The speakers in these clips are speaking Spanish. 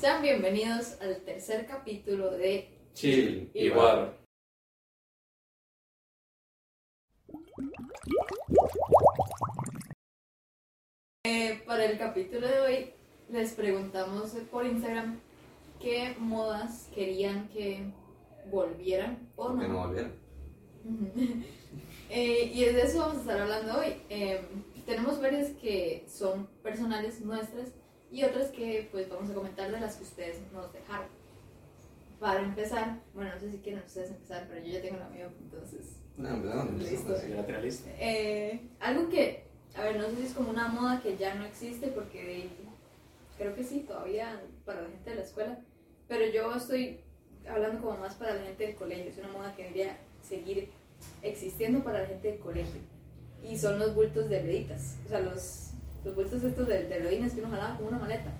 Sean bienvenidos al tercer capítulo de Chill y. Eh, para el capítulo de hoy les preguntamos por Instagram qué modas querían que volvieran o no. Que no volvieran. Eh, y de eso vamos a estar hablando hoy. Eh, tenemos varias que son personales nuestras y otras que pues vamos a comentar de las que ustedes nos dejaron. Para empezar, bueno, no sé si quieren ustedes empezar, pero yo ya tengo la mía, entonces... No, Listo. la tenía lista. Eh, algo que, a ver, no sé si es como una moda que ya no existe, porque creo que sí, todavía para la gente de la escuela, pero yo estoy hablando como más para la gente del colegio, es una moda que debería seguir existiendo para la gente del colegio, y son los bultos de rueditas, o sea, los, los bultos estos de, de ruedinas que uno jalaba como una maleta.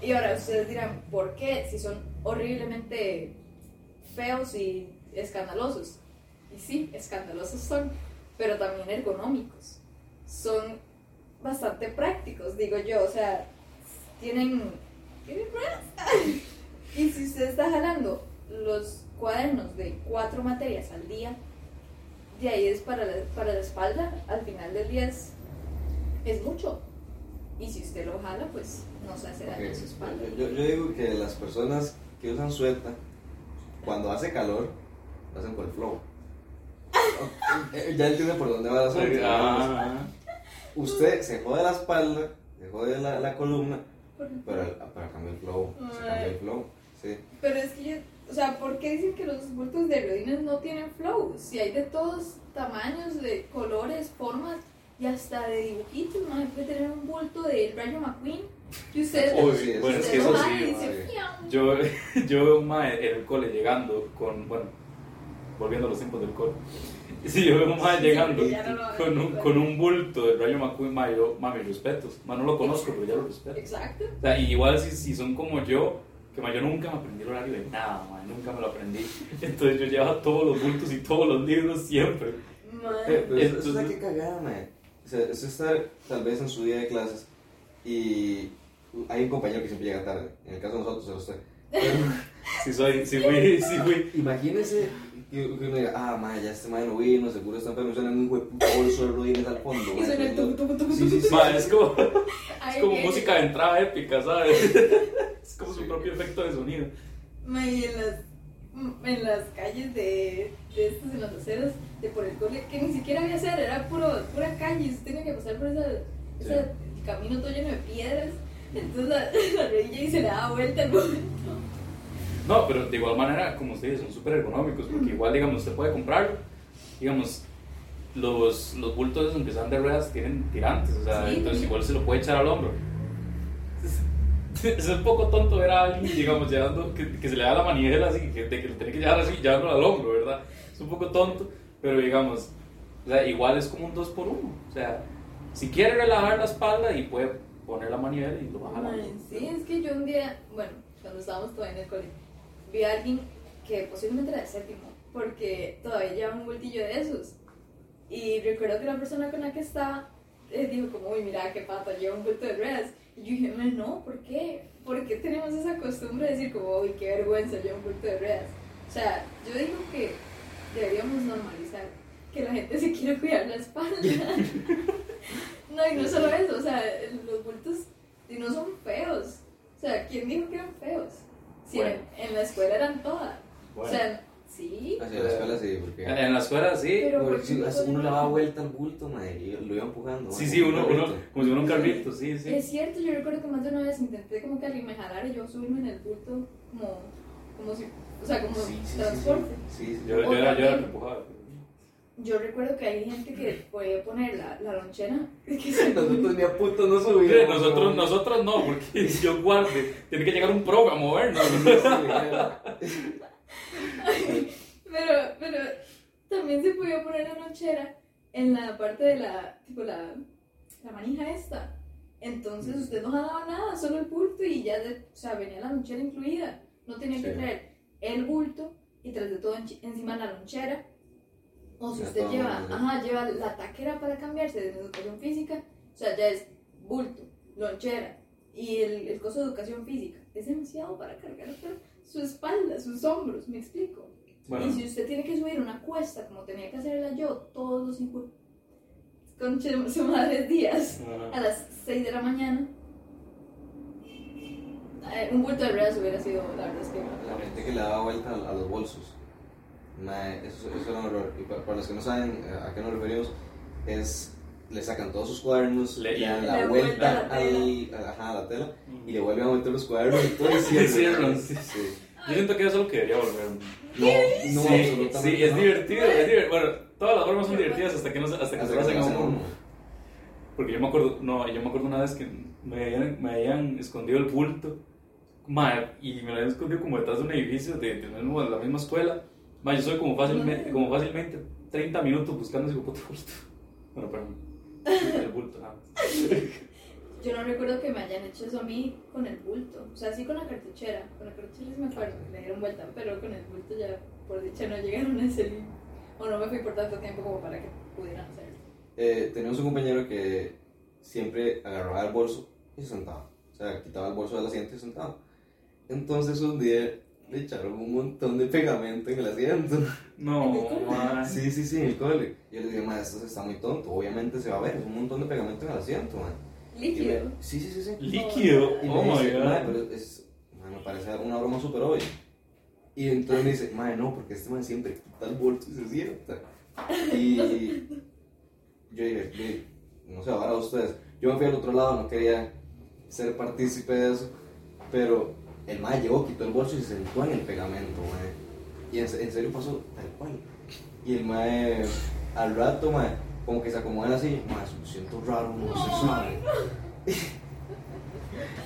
Y ahora ustedes dirán, ¿por qué? Si son horriblemente feos y escandalosos. Y sí, escandalosos son, pero también ergonómicos. Son bastante prácticos, digo yo. O sea, tienen. tienen y si usted está jalando los cuadernos de cuatro materias al día, de ahí es para la, para la espalda, al final del día es, es mucho. Y si usted lo jala, pues no se hace daño Ok, a su espalda. Yo, yo digo que las personas que usan suelta, cuando hace calor, lo hacen por el flow. Ya entiende por dónde va la suelta. Ah, Usted se jode la espalda, se jode la, la columna, pero para cambiar el flow, se cambia el flow. Sí. Pero es que, yo- o sea, ¿por qué dicen que los bultos de rodines no tienen flow? Si hay de todos tamaños, de colores, formas y hasta de dibujitos, ¿no? Puede tener un bulto de Rayo McQueen que usted, Uy, Sí, bueno, es que eso y sí. Yo, yo veo un mae en el cole llegando con, bueno, volviendo a los tiempos del cole. Sí, yo veo un mae Sí, llegando no con un, con un bulto de Rayo McQueen, mae, yo, mae, mis respetos. Mae, no lo conozco, pero ya lo respeto. Exacto. O sea, y igual si, si son como yo, que mae, yo nunca me aprendí el horario de nada, mae, nunca me lo aprendí. Entonces yo llevaba todos los bultos y todos los libros siempre. Madre. Pero eso, eso es la que cagada, mae. O sea, eso está tal vez en su día de clases y hay un compañero que siempre llega tarde. En el caso de nosotros, es usted. Si soy, si fui, si fui. imagínese que, uno diga, ah, mae, ya este mae no vino, seguro está enfermo, suena un huevo bolso de rodines al fondo. Y suena el tucu, tucu, tucu, Sí, sí, sí. Es como, es como música de entrada épica, ¿sabes? Es como su propio efecto de sonido. Ma, y en las, en las calles de, de estos, en las aceras, de por el cole, que ni siquiera había acera, era puro, pura calle, usted tenía que pasar por esa, ese camino todo lleno de piedras, entonces la, la rodilla y se le daba vuelta al momento. No, pero de igual manera, como ustedes, son súper ergonómicos, porque igual, digamos, usted puede comprarlo. Digamos, los, los bultos, aunque sean de ruedas, tienen tirantes, o sea, Sí, entonces igual se lo puede echar al hombro. Es un poco tonto ver a alguien, digamos, llevando, que, que se le da la manivela así, que, de que lo tiene que llevar así, llevándolo al hombro, ¿verdad? Es un poco tonto, pero digamos, o sea, igual es como un 2 por 1 O sea, si quiere relajar la espalda y puede poner la manivela y lo baja la Sí, es que yo un día, bueno, cuando estábamos todavía en el cole, vi a alguien que posiblemente era de séptimo, porque todavía llevaba un bultillo de esos. Y recuerdo que la persona con la que estaba eh, dijo como, uy, mira qué pata, lleva un bulto de ruedas. Y yo dije, "Mae, no, ¿por qué? ¿Por qué tenemos esa costumbre de decir como, uy, qué vergüenza, lleva un bulto de ruedas? O sea, yo digo que deberíamos normalizar que la gente se quiere cuidar la espalda. no, y no solo eso, o sea, los bultos y no son feos. O sea, ¿quién dijo que eran feos? Si Bueno. en, en la escuela eran todas. Bueno. O sea, sí. Hacia la escuela sí, porque. En la escuela sí, Pero, porque ¿por si qué no uno le daba vuelta al bulto, mae, y lo iba empujando. Sí, sí, como uno, un uno, como si fuera un carrito, sí, sí. Es cierto, yo recuerdo que más de una vez intenté como que alguien me jalara y yo subirme en el bulto como, como si, o sea, como Sí, sí, sí, transporte. Sí, sí, sí. Yo, yo era, yo era el que empujaba. Yo recuerdo que hay gente que podía poner la, la lonchera. que se- Nosotros ni a puto no Mire, subíamos. nosotros, nosotros no, porque yo guarde, tiene que llegar un pro a movernos. pero, pero también se podía poner la lonchera en la parte de la, tipo la, la manija esta. Entonces usted no jalaba nada, solo el bulto y ya, de, o sea, venía la lonchera incluida. No tenía que Sí. traer el bulto y tras de todo enchi- encima la lonchera. O si Ya usted lleva, ¿no? ajá, lleva la taquera para cambiarse de educación física, o sea, ya es bulto, lonchera y el, el coso de educación física. es demasiado para cargar pero su espalda, sus hombros, me explico. Bueno, Y si usted tiene que subir una cuesta como tenía que hacerla yo todos los cinco con su madre días a las 6 de la mañana, eh, un bulto de brazos hubiera sido, la verdad es que La gente que le daba vuelta a, a los bolsos. Mae, eso, eso era un horror. Y para, para los que no saben eh, a qué nos referimos, es. Le sacan todos sus cuadernos, Le- le dan la Le vuelta vuelta la al, a- ajá, a la tela y le vuelven a meter los cuadernos y todo y cierran. Sí. sí. Yo siento que eso es lo que debería volver. No, no, sí, absolutamente. sí, es no. divertido, es divertido. Bueno, todas las formas son divertidas hasta que no se, hasta que Hasta se hacen a uno. Porque yo me acuerdo, no, yo me acuerdo una vez que me habían, me habían escondido el bulto, ma, y me lo habían escondido como detrás de un edificio de, de mismo- de la misma escuela. Ma, yo soy como fácilmente, como fácilmente 30 minutos buscando ese puto bulto. Bueno, perdón, el bulto, nada más. yo no recuerdo que me hayan hecho eso a mí con el bulto. O sea, sí con la cartuchera. Con la cartuchera sí me acuerdo, que le dieron vuelta, pero con el bulto ya, por dicha, no llegaron a ese límite. O no me fui por tanto tiempo como para que pudieran hacerlo. Eh, teníamos un compañero que siempre agarraba el bolso y se sentaba. O sea, quitaba el bolso del asiento y se sentaba. Entonces un día le echaron un montón de pegamento en el asiento. No, ma. Sí, sí, sí, en el cole. Yo le dije, ma, esto está muy tonto. Obviamente se va a ver, es un montón de pegamento en el asiento, man. Líquido. me- Sí, sí, sí, sí. Líquido, Y me oh my dice, "Mae, god. pero es, mae, me parece una broma súper obvia. Y entonces me dice, madre, no, porque este man siempre quita el bolso y se sienta. Y yo dije, "Ve, no sé, ahora ustedes. Yo me fui al otro lado, no quería ser partícipe de eso, pero el mae llegó, quitó el bolso y se sentó en el pegamento, mae. Y en, en serio pasó tal cual. Y el mae, al rato, mae, como que se acomoda en la silla, mae, me siento raro, no, se sabe.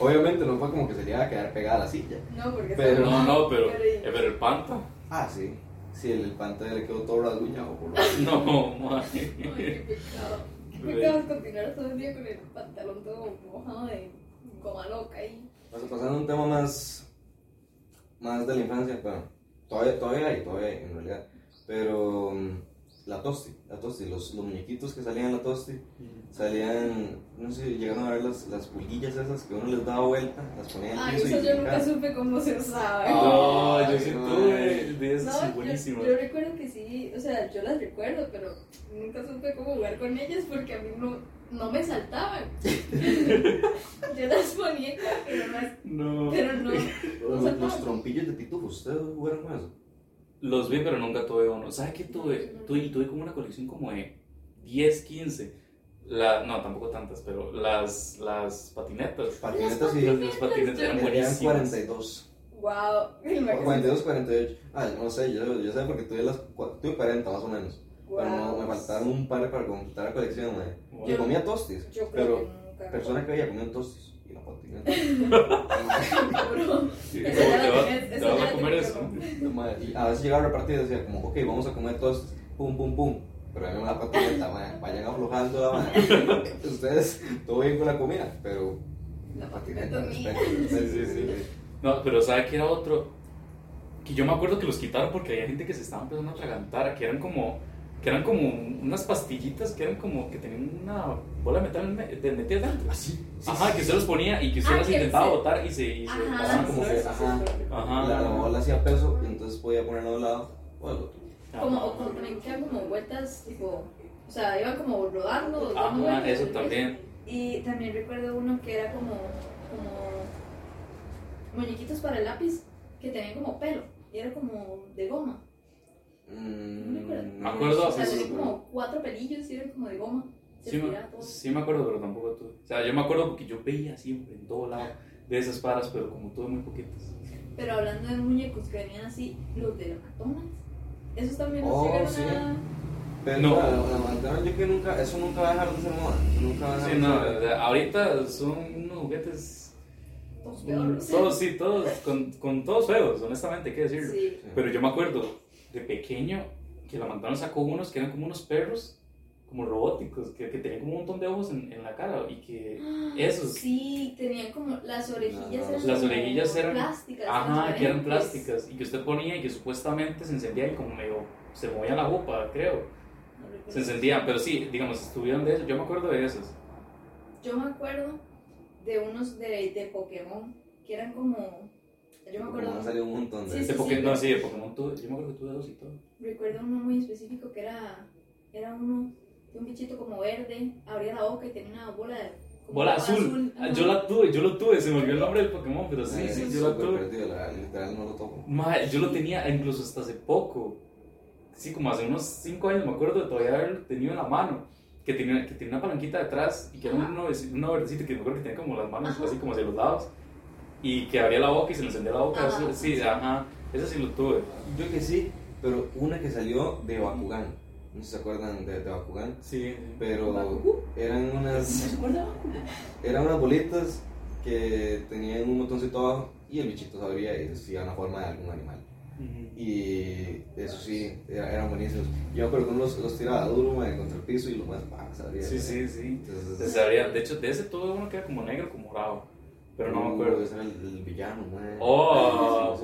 Obviamente no fue como que se le iba a quedar pegada a la silla. No, porque Pero- No, no, pero, Pero- eh, pero el panta. Ah, sí. Sí, el, el pantalla le quedó todo rasguñado. Por lo No, ma. Ay, qué pecado. Qué pecado continuar todo el día con el pantalón todo mojado de goma loca y Pas- Pasando a un tema más, más de la infancia, bueno, todavía, todavía hay, todavía hay en realidad, pero mm, la tosti, la tosti, los, los muñequitos que salían en la tosti, salían, no sé, llegaron a ver las, las pulguillas esas que uno les daba vuelta, las ponía en el Ay, piso eso y yo nunca supe cómo se usaba. No, yo Ay, sí no, tuve de esas No, yo, buenísimas. yo recuerdo que sí, o sea, yo las recuerdo, pero nunca supe cómo jugar con ellas porque a mí no, no me saltaban. yo las ponía que no pero no, no Los, trompillos de pitufo, ¿ustedes jugaron con eso? Los vi, pero nunca tuve uno. ¿Sabes qué tuve? Tuve, tuve como una colección como de 10, 15. La, no, tampoco tantas, pero las, las patinetas. Patinetas y Las, las patinetas eran buenísimas. 42. Wow, el O magazine. 42, 48. Ah, no sé, yo, yo sé porque tuve, las, tuve 40 más o menos. Pero no, me faltaron un par para completar la colección, mae. Wow. Y comía tostis. Yo Pero que persona que veía comían tostis. Y la patineta. Bro, Sí, te vas a comer eso. y a veces llegaba a repartir y decía como, ok, vamos a comer tostis. Pum, pum, pum. Pero a mí me la patineta. Vayan aflojando. Ustedes, todo bien con la comida, pero La patineta respeto, Sí, sí, sí. No, pero ¿sabe qué era otro? Que yo me acuerdo que los quitaron porque había gente que se estaba empezando a atragantar, que eran como, que eran como unas pastillitas que eran como que tenían una bola de metal de metida dentro. Así. sí, Ajá, sí, que sí. usted los ponía y que usted Ah, las que intentaba sí. botar y se, y se Ajá, como sí, que, sí, sí, ajá. sí, sí. Ajá. La, la bola hacía peso y entonces podía ponerlo de un lado o del otro. Como, o como también que eran como vueltas, tipo, o sea, iban como rodando. dando Ajá, vueltas, eso también. Y también recuerdo uno que era como, como muñequitos para el lápiz que tenían como pelo y era como de goma. Mm, Me acuerdo. Me acuerdo, O sea, sí, sí, como cuatro pelillos y eran como de goma. Se Sí me, todo. sí me acuerdo, pero tampoco tuve. O sea, yo me acuerdo porque yo veía siempre en todo lado de esas paras, pero como tuve muy poquitas. Pero hablando de muñecos que venían así, los de McDonald's. Esos también los Oh, llegaron sí. a. Pero No. la, la mandaron yo que nunca, eso nunca va a dejar de ser moda. Nunca va a dejar Sí, de no, ser- ahorita son unos juguetes. Todos mm, peores. Todos, sí, todos, con, con todos feos, honestamente, hay que decirlo. Sí. Sí. Pero yo me acuerdo de pequeño que la mandaron sacó unos que eran como unos perros, como robóticos, que, que tenían como un montón de ojos en, en la cara y que esos. Sí, tenían como las orejillas eran las orejillas eran- plásticas. Ajá, que eran plásticas y que usted ponía y que supuestamente se encendía y como medio se movía la jupa, creo. No. Se encendían, pero sí, digamos, estuvieron de eso. Yo me acuerdo de esos. Yo me acuerdo de unos de, de Pokémon que eran como. Yo me acuerdo. salido un montón de Sí, sí, Pokémon, no, pero- sí, de Pokémon tuve, yo me acuerdo que tuve dos y todo. Recuerdo uno muy específico que era. Era uno de un bichito como verde, abría la boca y tenía una bola de. Bola una azul. Ah. Yo la tuve, yo lo tuve, se me olvidó el nombre del Pokémon, pero sí, Mae, sí, es yo la tuve. perdido, la- literal no lo toco. Mae, yo lo tenía incluso hasta hace poco. Sí, como hace unos 5 años me acuerdo de todavía haberlo tenido en la mano. Que tenía, que tenía una palanquita detrás y que era uno, una verdecita que me acuerdo que tenía como las manos Ajá. así como hacia los lados. Y que abría la boca y se le encendía la boca. Ajá. así, Sí, ajá. Ese sí lo tuve. Yo que sí, pero una que salió de Bakugan. No sé si se acuerdan de, de Bakugan. Sí. Pero Bakugan. eran unas, eran unas bolitas que tenían un botoncito abajo y el bichito se abría y decía una forma de algún animal. Ujú. Y eso sí, era- eran buenísimos. Yo me acuerdo que uno los, los tiraba duro mae, contra el piso y lo más se abría. Sí, sí, sí. Entonces, Se abría- de hecho, de ese tuve uno que era como negro, como morado. Pero no me acuerdo. Ese era el, el villano, mae. Oh,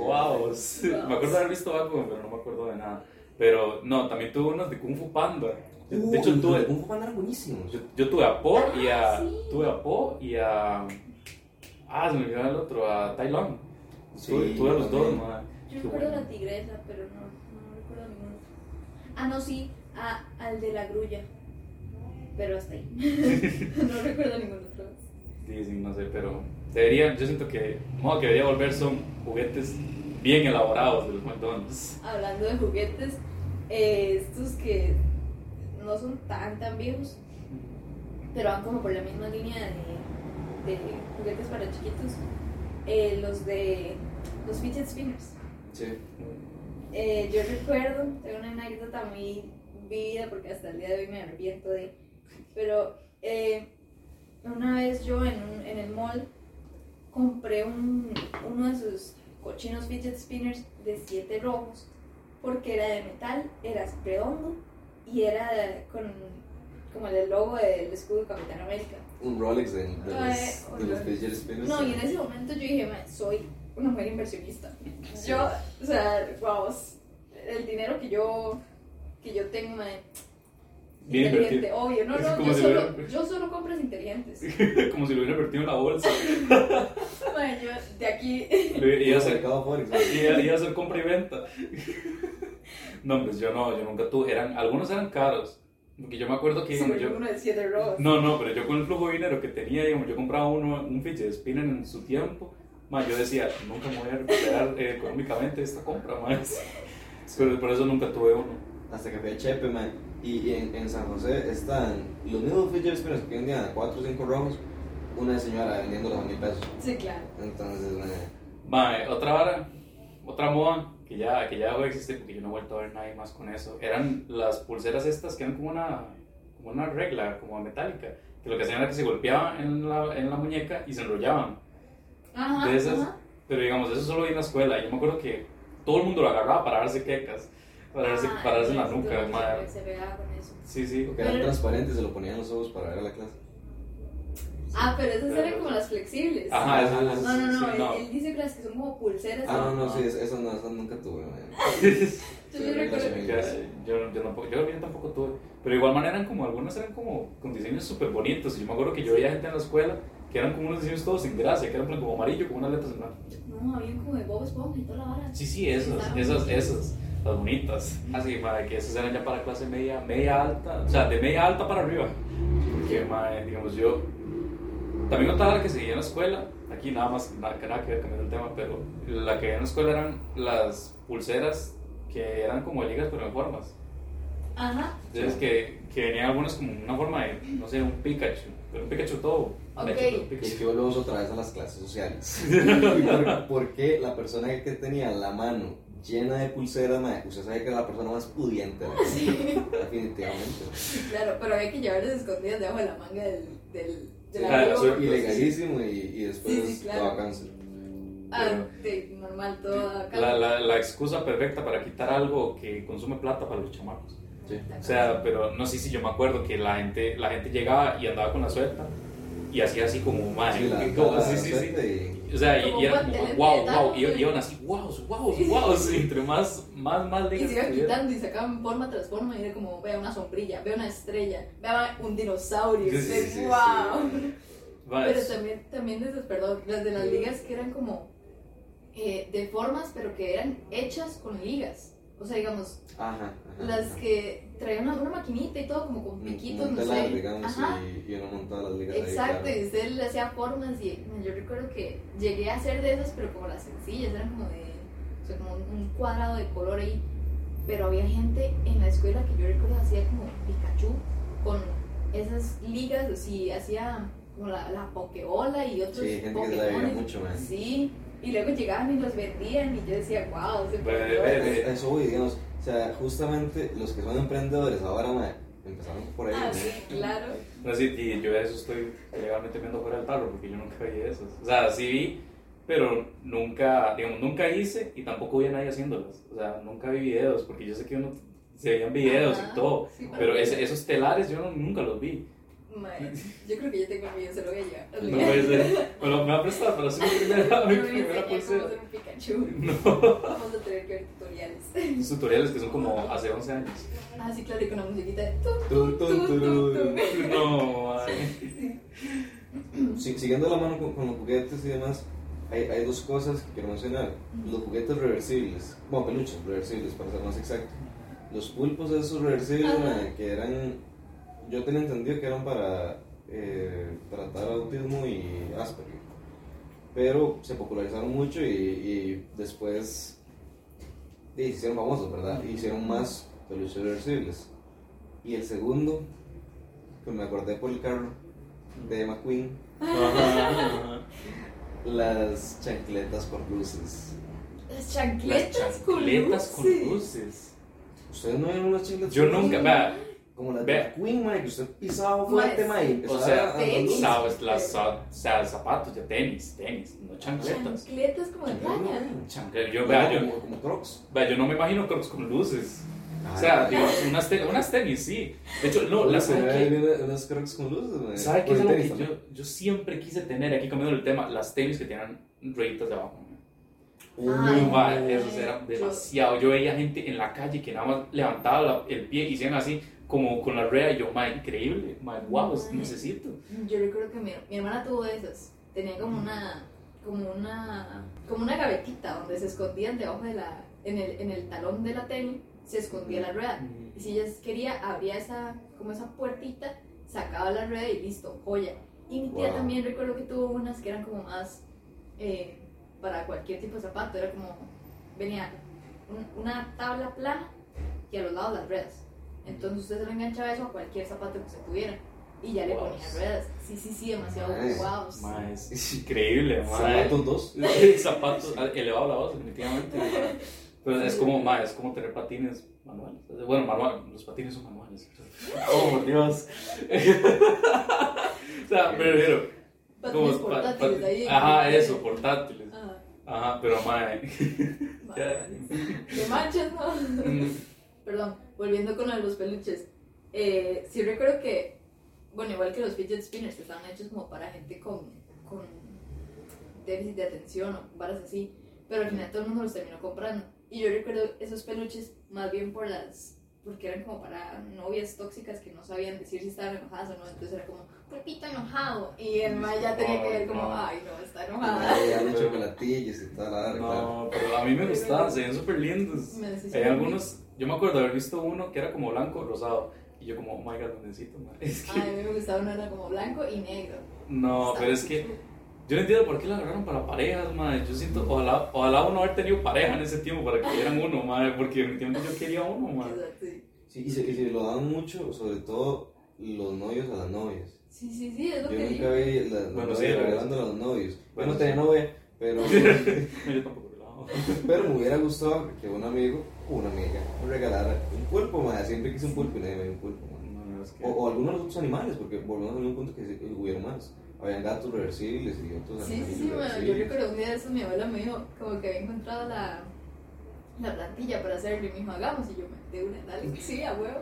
Sí, sí, wow. Me acuerdo de haber visto Bakugan, pero no me acuerdo de nada. Pero no, también tuve unos de Kung Fu Panda. Yo- Uh, de hecho, tuve, Kung Fu Panda eran buenísimos. yo, yo tuve a Po y a. Ah, sí. Tuve a Po y a. Ah, se me olvidó el otro, a Tai Lung. Sí, tuve, tuve a los dos, man. Yo recuerdo bueno. la tigresa, pero no, no recuerdo ninguno. Ah, no, sí, a, al de la grulla. Pero hasta ahí. no recuerdo ningún otro. Sí, sí, no sé, pero deberían, yo siento que, modo que debería volver son juguetes bien elaborados de los McDonald's. Hablando de juguetes, eh, estos que no son tan tan viejos, pero van como por la misma línea de, de juguetes para chiquitos. eh, los de los fidget spinners. Sí. Eh, yo recuerdo, tengo una anécdota muy vivida porque hasta el día de hoy me arrepiento de. Pero eh, una vez yo en, un- en el mall compré un, uno de sus cochinos fidget spinners de siete rojos porque era de metal, era redondo y era con como el logo del escudo de Capitán América. Un Rolex de, de los, de los fidget spinners. No, y en ese momento yo dije, "Mae, soy una mujer inversionista. Yo, o sea, wow, el dinero que yo, que yo tengo, mae, Bien inteligente, invertido. obvio, no, Es no, como yo si solo, hubiera- yo solo compras inteligentes. Como si lo hubiera invertido en la bolsa. Mae, yo de aquí, iba a hacer, iba, a hacer compra y venta. No, pues yo no, yo nunca tuve. Eran, algunos eran caros. Porque yo me acuerdo que digamos, yo, uno de siete rojos. No, no, pero yo con el flujo de dinero que tenía, digamos, yo compraba uno, un fidget spinner en su tiempo, más yo decía, nunca me voy a recuperar eh, económicamente esta compra, más. Pero por eso nunca tuve uno. Hasta que fui a Chepe, man. Y, en, en San José están los mismos fidget spinners que vendían a 4 o 5 rojos. Una señora vendiéndolos a mil pesos. Sí, claro. Entonces, Mae, otra vara, otra moda que ya, que ya dejó de existir porque yo no he vuelto a ver nadie más con eso, eran las pulseras estas que eran como una, como una regla, como metálica, que lo que hacían era que se golpeaban en la, en la muñeca y se enrollaban. Ajá, De esas, ajá. pero digamos, eso solo vi en la escuela. Yo me acuerdo que todo el mundo lo agarraba para darse quecas, para darse, Ah, para darse en la nuca, mae. Se, pegaba con eso. Sí, sí. porque eran Pero- transparentes, se lo ponían en los ojos para ver a la clase. Ah, pero esas eran como las flexibles. Ajá, Ajá, esas- No, no, no, sí, él, no. él dice que las que son como pulseras. Ah, no, no, no. sí, es- esas no, esas nunca tuve, man. Yo sí recuerdo. Yo, yo, tampoco, yo, yo tampoco tuve. Pero de igual manera eran como, algunas eran como con diseños súper bonitos. Y yo me acuerdo que yo veía gente en la escuela que eran como unos diseños todos sin gracia, que eran como amarillo, con unas letras en blanco. No, había como de Bob Esponja y toda la vara. Sí, sí, esas, esas, esas, las bonitas. Así, madre, que esas eran ya para clase media, media alta, o sea, de media alta para arriba. Porque, madre, digamos, yo también notaba la que seguía en la escuela, aquí nada más, nada, que nada que ver cambiando el tema, pero la que veía en la escuela eran las pulseras que eran como ligas pero en formas. Ajá. Entonces, que, que venían algunas como una forma de, no sé, un Pikachu, pero un Pikachu todo. Ok. hecho por Y Pikachu. que yo lo uso otra vez a las clases sociales. ¿Y por, por qué la persona que tenía la mano llena de pulseras, man, usted sabe que era la persona más pudiente? ¿no? Definitivamente. Claro, pero había que llevarlas escondidas debajo de la manga del. del de la Claro, es sí. ilegalísimo y, y después Sí, sí, claro. daba cáncer. Ah, sí, normal, todo. La, la, la excusa perfecta para quitar algo que consume plata para los chamacos. Sí. O sea, pero no sé si yo me acuerdo que la gente, la gente llegaba y andaba con la suelta y hacía así como, madre, Sí, sí, sí, sí. y- O sea, y, Como y era guantelete como, wow, wow, y iban así, wow, wow, wow, y entre más, más, más Y ligas se iba tuviera. quitando y sacaban forma tras forma y era como, vea una sombrilla, vea una estrella, vea un dinosaurio. Sí, y sí, usted, sí, sí, wow. Pero también, también de esas, perdón, las de las ligas que eran como eh, de formas, pero que eran hechas con ligas. O sea, digamos, Ajá. ajá, las ajá. que traían una, una maquinita y todo, como con Un- piquitos, no sé. digamos, Ajá. y, y uno montaba las ligas ahí. Exacto, claro. y usted le hacía formas y yo recuerdo que llegué a hacer de esas, pero como las sencillas, eran como de, o sea, como un cuadrado de color ahí, pero había gente en la escuela que yo recuerdo hacía como Pikachu con esas ligas, así, hacía como la, la Pokébola y otros Sí, gente que se la veía mucho, man. Sí, y luego llegaban y los vendían y yo decía, wow, se Ve, perdió". ve, ve. A Eso voy, digamos. O sea, justamente los que son emprendedores ahora, ma, empezaron por ahí. Ah, ma. sí, claro. No, sí, y yo de eso estoy legalmente viendo fuera del tarro porque yo nunca vi esos. O sea, sí vi, pero nunca, digamos, nunca hice y tampoco vi a nadie haciéndolas. O sea, nunca vi videos porque yo sé que uno se veían videos Ajá, y todo, sí, pero ese- esos telares yo no- nunca los vi. Yo creo que yo tengo el mío, se lo voy a llevar. No puede ser. Me lo me va a prestar, pero sí mi primera, mi No me primera pulsera. hacer un Pikachu. No. Vamos a tener que ver tutoriales. Tutoriales que son como hace 11 años. Ah, sí, claro, y con la musiquita de tu, Tun, tu, tun, tu, tu, turun. tu. No, madre. Si- siguiendo la mano con, con los juguetes y demás, hay, hay dos cosas que quiero mencionar. Los juguetes reversibles, bueno, peluches reversibles para ser más exacto. Los pulpos esos reversibles que eran, yo tenía entendido que eran para eh, tratar autismo y Asperger. Pero se popularizaron mucho y, y después y se hicieron famosos, ¿verdad? Y hicieron más peluches reversibles. Y el segundo, que me acordé por el carro de McQueen, las chancletas con luces. Las Las chancletas, con luces. luces. ¿Ustedes no vieron unas chancletas Yo con nunca, luces? vea, Como las de McQueen, mae, que usted pisaba fuerte, Mae, mae. y sí. empezaba O sea, tenis. sabes, las, za- o sea, zapatos, ya tenis, tenis, no chancletas. Chancletas como de playa. mae. Chancletas, yo, vea, yo, como, como crocs. vea, yo no me imagino crocs con luces. O sea, mae. digo, unas, te- unas tenis, sí. De hecho, no, las ¿sabe qué? unas crocs con luces, mae. ¿Sabe qué es Bueno, algo que tenis yo, yo siempre quise tener aquí cambiando el tema? Las tenis que tienen rayitas de abajo. Ay, Uh, Va, no. eso era Yo- demasiado. Yo veía gente en la calle que nada más levantaba la- el pie y hacían así, como con la rea. Y yo, ma, increíble, ma, wow, Ay. necesito. Yo recuerdo que mi, mi hermana tuvo esas. Tenía como una, como una, como una gavetita donde se escondían debajo de la, en el, en el talón de la tenis, se escondía la rueda. Y si ella quería, abría esa, como esa puertita, sacaba la rueda y listo, joya. Y mi tía Wow. también recuerdo que tuvo unas que eran como más eh, para cualquier tipo de zapato. Era como, venía un- una tabla plana y a los lados las ruedas. Entonces usted se lo enganchaba eso a cualquier zapato que se tuviera. Y ya le Wow. ponía ruedas. Sí, sí, sí, demasiado wow. Ma, es increíble, ma. Zapatos dos. Zapatos elevado la voz, definitivamente. Pero es como, ma, es como tener patines manuales. Bueno, manual, los patines son manuales. Oh, por Dios. o sea, pero, pero Patines como portátiles pa- ahí. Ajá, eso, portátiles. Ajá. Ajá, pero, ma, Vale, vale. De manchas, ¿no? mm, Perdón, volviendo con lo de los peluches. Eh, sí recuerdo que, bueno, igual que los fidget spinners, estaban hechos como para gente con, con déficit de atención o varas así. Pero al final todo el mundo los terminó comprando. Y yo recuerdo esos peluches más bien por las. Porque eran como para novias tóxicas que no sabían decir si estaban enojadas o no. Entonces era como, pulpito enojado. Y el ma ya tenía que ver como, No. ay, no, está enojada. Ay, eran chocolatillos y toda la verdad. No, pero a mí me gustaban, se ven súper lindos. Hay algunos, yo me acuerdo de haber visto uno que era como blanco rosado. Y yo, como, oh my god, lo necesito, ma. Es que, Ay, a mí me gustaba uno era como blanco y negro. no, pero es que Yo no entiendo por qué la agarraron para parejas, madre. Yo siento, ojalá, ojalá uno haber tenido pareja en ese tiempo para que dieran uno, madre. Porque definitivamente yo quería uno, madre. Exacto, sí. Y se, y se lo dan mucho, sobre todo los novios a las novias. Sí, sí, sí, es lo Yo que nunca vi las Bueno, novias sí, la regalando a los novios. Bueno, yo no sí. tenía novia, pero, No, yo tampoco, pero me hubiera gustado que un amigo una amiga me regalara un pulpo, madre. Siempre quise un pulpo y nadie me dio un pulpo, madre. No, no, es que... O, o algunos de los otros animales, porque volvemos a un punto que sí, hubieron más. Habían gatos reversibles y otros Sí, sí, animales sí, bueno, yo recuerdo un día de esos mi abuela me dijo como que había encontrado la, la plantilla para hacerlo y me dijo, hagamos, y yo me de una, dale, sí, a huevo.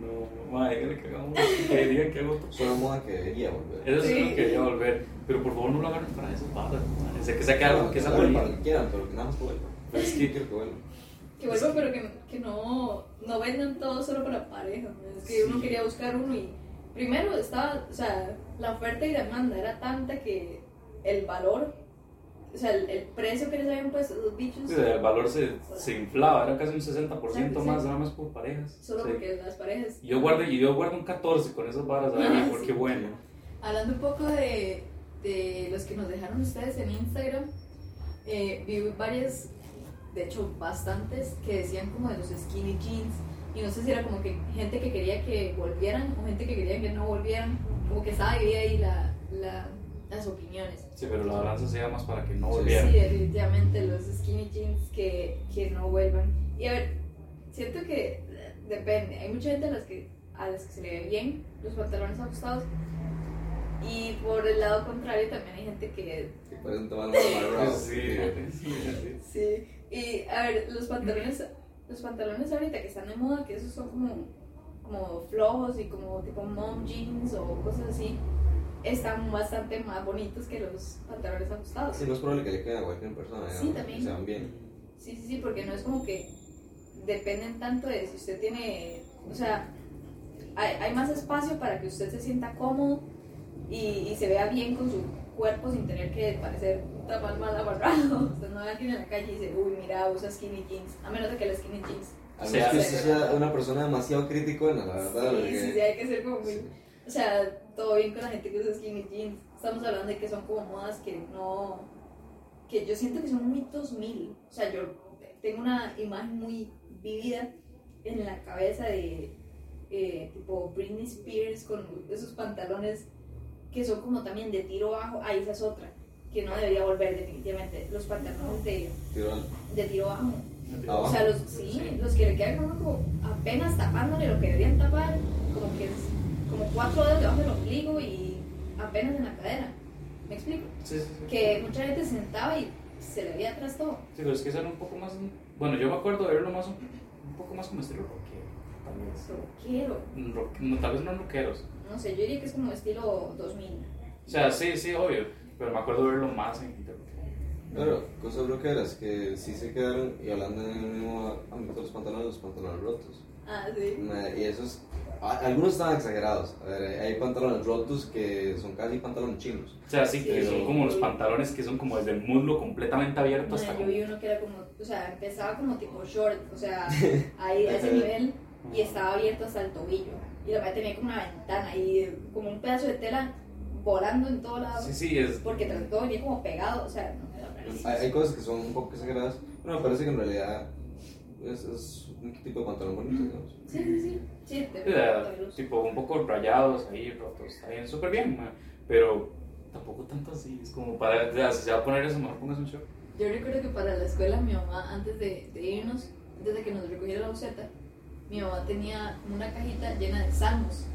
No, madre, que hagamos que digan que hago Es una moda que debería volver. Eso sí Sí. lo quería volver. Pero por favor no lo hagan para esas barras, madre. Sé que saque algo que es algo Para que quieran, pero que nada más que vuelva. Pero es Sí, que quiero que vuelva. Que vuelva, pero que, que no, no vendan todo solo para pareja. ¿no? Es que uno Sí. quería buscar uno y primero estaba, o sea, la oferta y demanda era tanta que el valor, o sea, el, el precio que les habían puesto los bichos, Sí, el valor se, se inflaba, era casi un 60% Sí. más, nada más por parejas. solo porque las parejas... Yo guardo, y yo guardo un 14 con esas varas, ¿sabes? Porque bueno. Hablando un poco de, de los que nos dejaron ustedes en Instagram, eh, vi varias, de hecho bastantes, que decían como de los skinny jeans. Y no sé si era como que gente que quería que volvieran o gente que quería que no volvieran. Como que estaba dividida ahí la, la, las opiniones. Sí, pero la balanza se llama más para que no Sí. volviera. Sí, definitivamente los skinny jeans que, que no vuelvan. Y a ver, siento que eh, depende. Hay mucha gente a las que, a las que se le ve bien los pantalones ajustados. Y por el lado contrario también hay gente que... Que parecen tomar. Sí, sí, sí. Y a ver, los pantalones, los pantalones ahorita que están de moda, que esos son como, como flojos y como tipo mom jeans o cosas así, están bastante más bonitos que los pantalones ajustados. Sí, no es probable que le quede a cualquier persona, Sí, también. que sean bien. Sí, sí, sí, porque no es como que dependen tanto de si usted tiene, o sea, hay, hay más espacio para que usted se sienta cómodo y, y se vea bien con su cuerpo sin tener que parecer un tamal mal amarrado. Usted no ve a alguien en la calle y dice, uy, mira, usa skinny jeans, a menos de que los skinny jeans. A menos que usted sea una persona demasiado crítica, la verdad. Sí, porque- sí, sí, hay que ser como muy... O sea, todo bien con la gente que usa skinny jeans. Estamos hablando de que son como modas que no... Que yo siento que son muy 2000. O sea, yo tengo una imagen muy vivida en la cabeza de eh, tipo Britney Spears con esos pantalones que son como también de tiro bajo. Ah, esa es otra, que no debería volver definitivamente. Los pantalones de, de tiro bajo. O sea, los, sí, los que le quedan uno como apenas tapándole lo que deberían tapar, como que es como cuatro dedos debajo del ombligo y apenas en la cadera. ¿Me explico? Sí, sí, sí. Que mucha gente se sentaba y se le veía atrás todo. Sí, pero es que son un poco más. Bueno, yo me acuerdo de verlo más un, un poco más como estilo rockero. Tal vez. Rockero. Rock- no, tal vez no rockeros. No sé, yo diría que es como estilo 2000. O sea, sí, sí, obvio. Pero me acuerdo de verlo más en rockera. Claro, cosas bloqueras que sí se quedaron, y hablando en el mismo ámbito de los pantalones, los pantalones rotos. Ah, sí. Y esos, algunos estaban exagerados. A ver, hay pantalones rotos que son casi pantalones chinos. O sea, sí, Sí, que son como los pantalones que son como desde el muslo completamente abierto hasta Madre, yo como. vi uno que era como, o sea, empezaba como tipo short, o sea, ahí a ese nivel y estaba abierto hasta el tobillo. Y la madre tenía como una ventana y como un pedazo de tela volando en todos lados. Sí, sí, es. Porque todo venía como pegado, o sea, no era rarísimo. Hay, hay cosas que son un poco exageradas, pero me parece que en realidad es, es un tipo de pantalón bonito, digamos. Sí, sí, sí. Sí, te tipo un poco rayados ahí, rotos. Está bien, súper bien, ma, pero tampoco tanto así. Es como para. O sea, si se va a poner eso, mejor pongas un short. Yo recuerdo que para la escuela mi mamá, antes de, de irnos, antes de que nos recogiera la buseta, mi mamá tenía una cajita llena de salmos.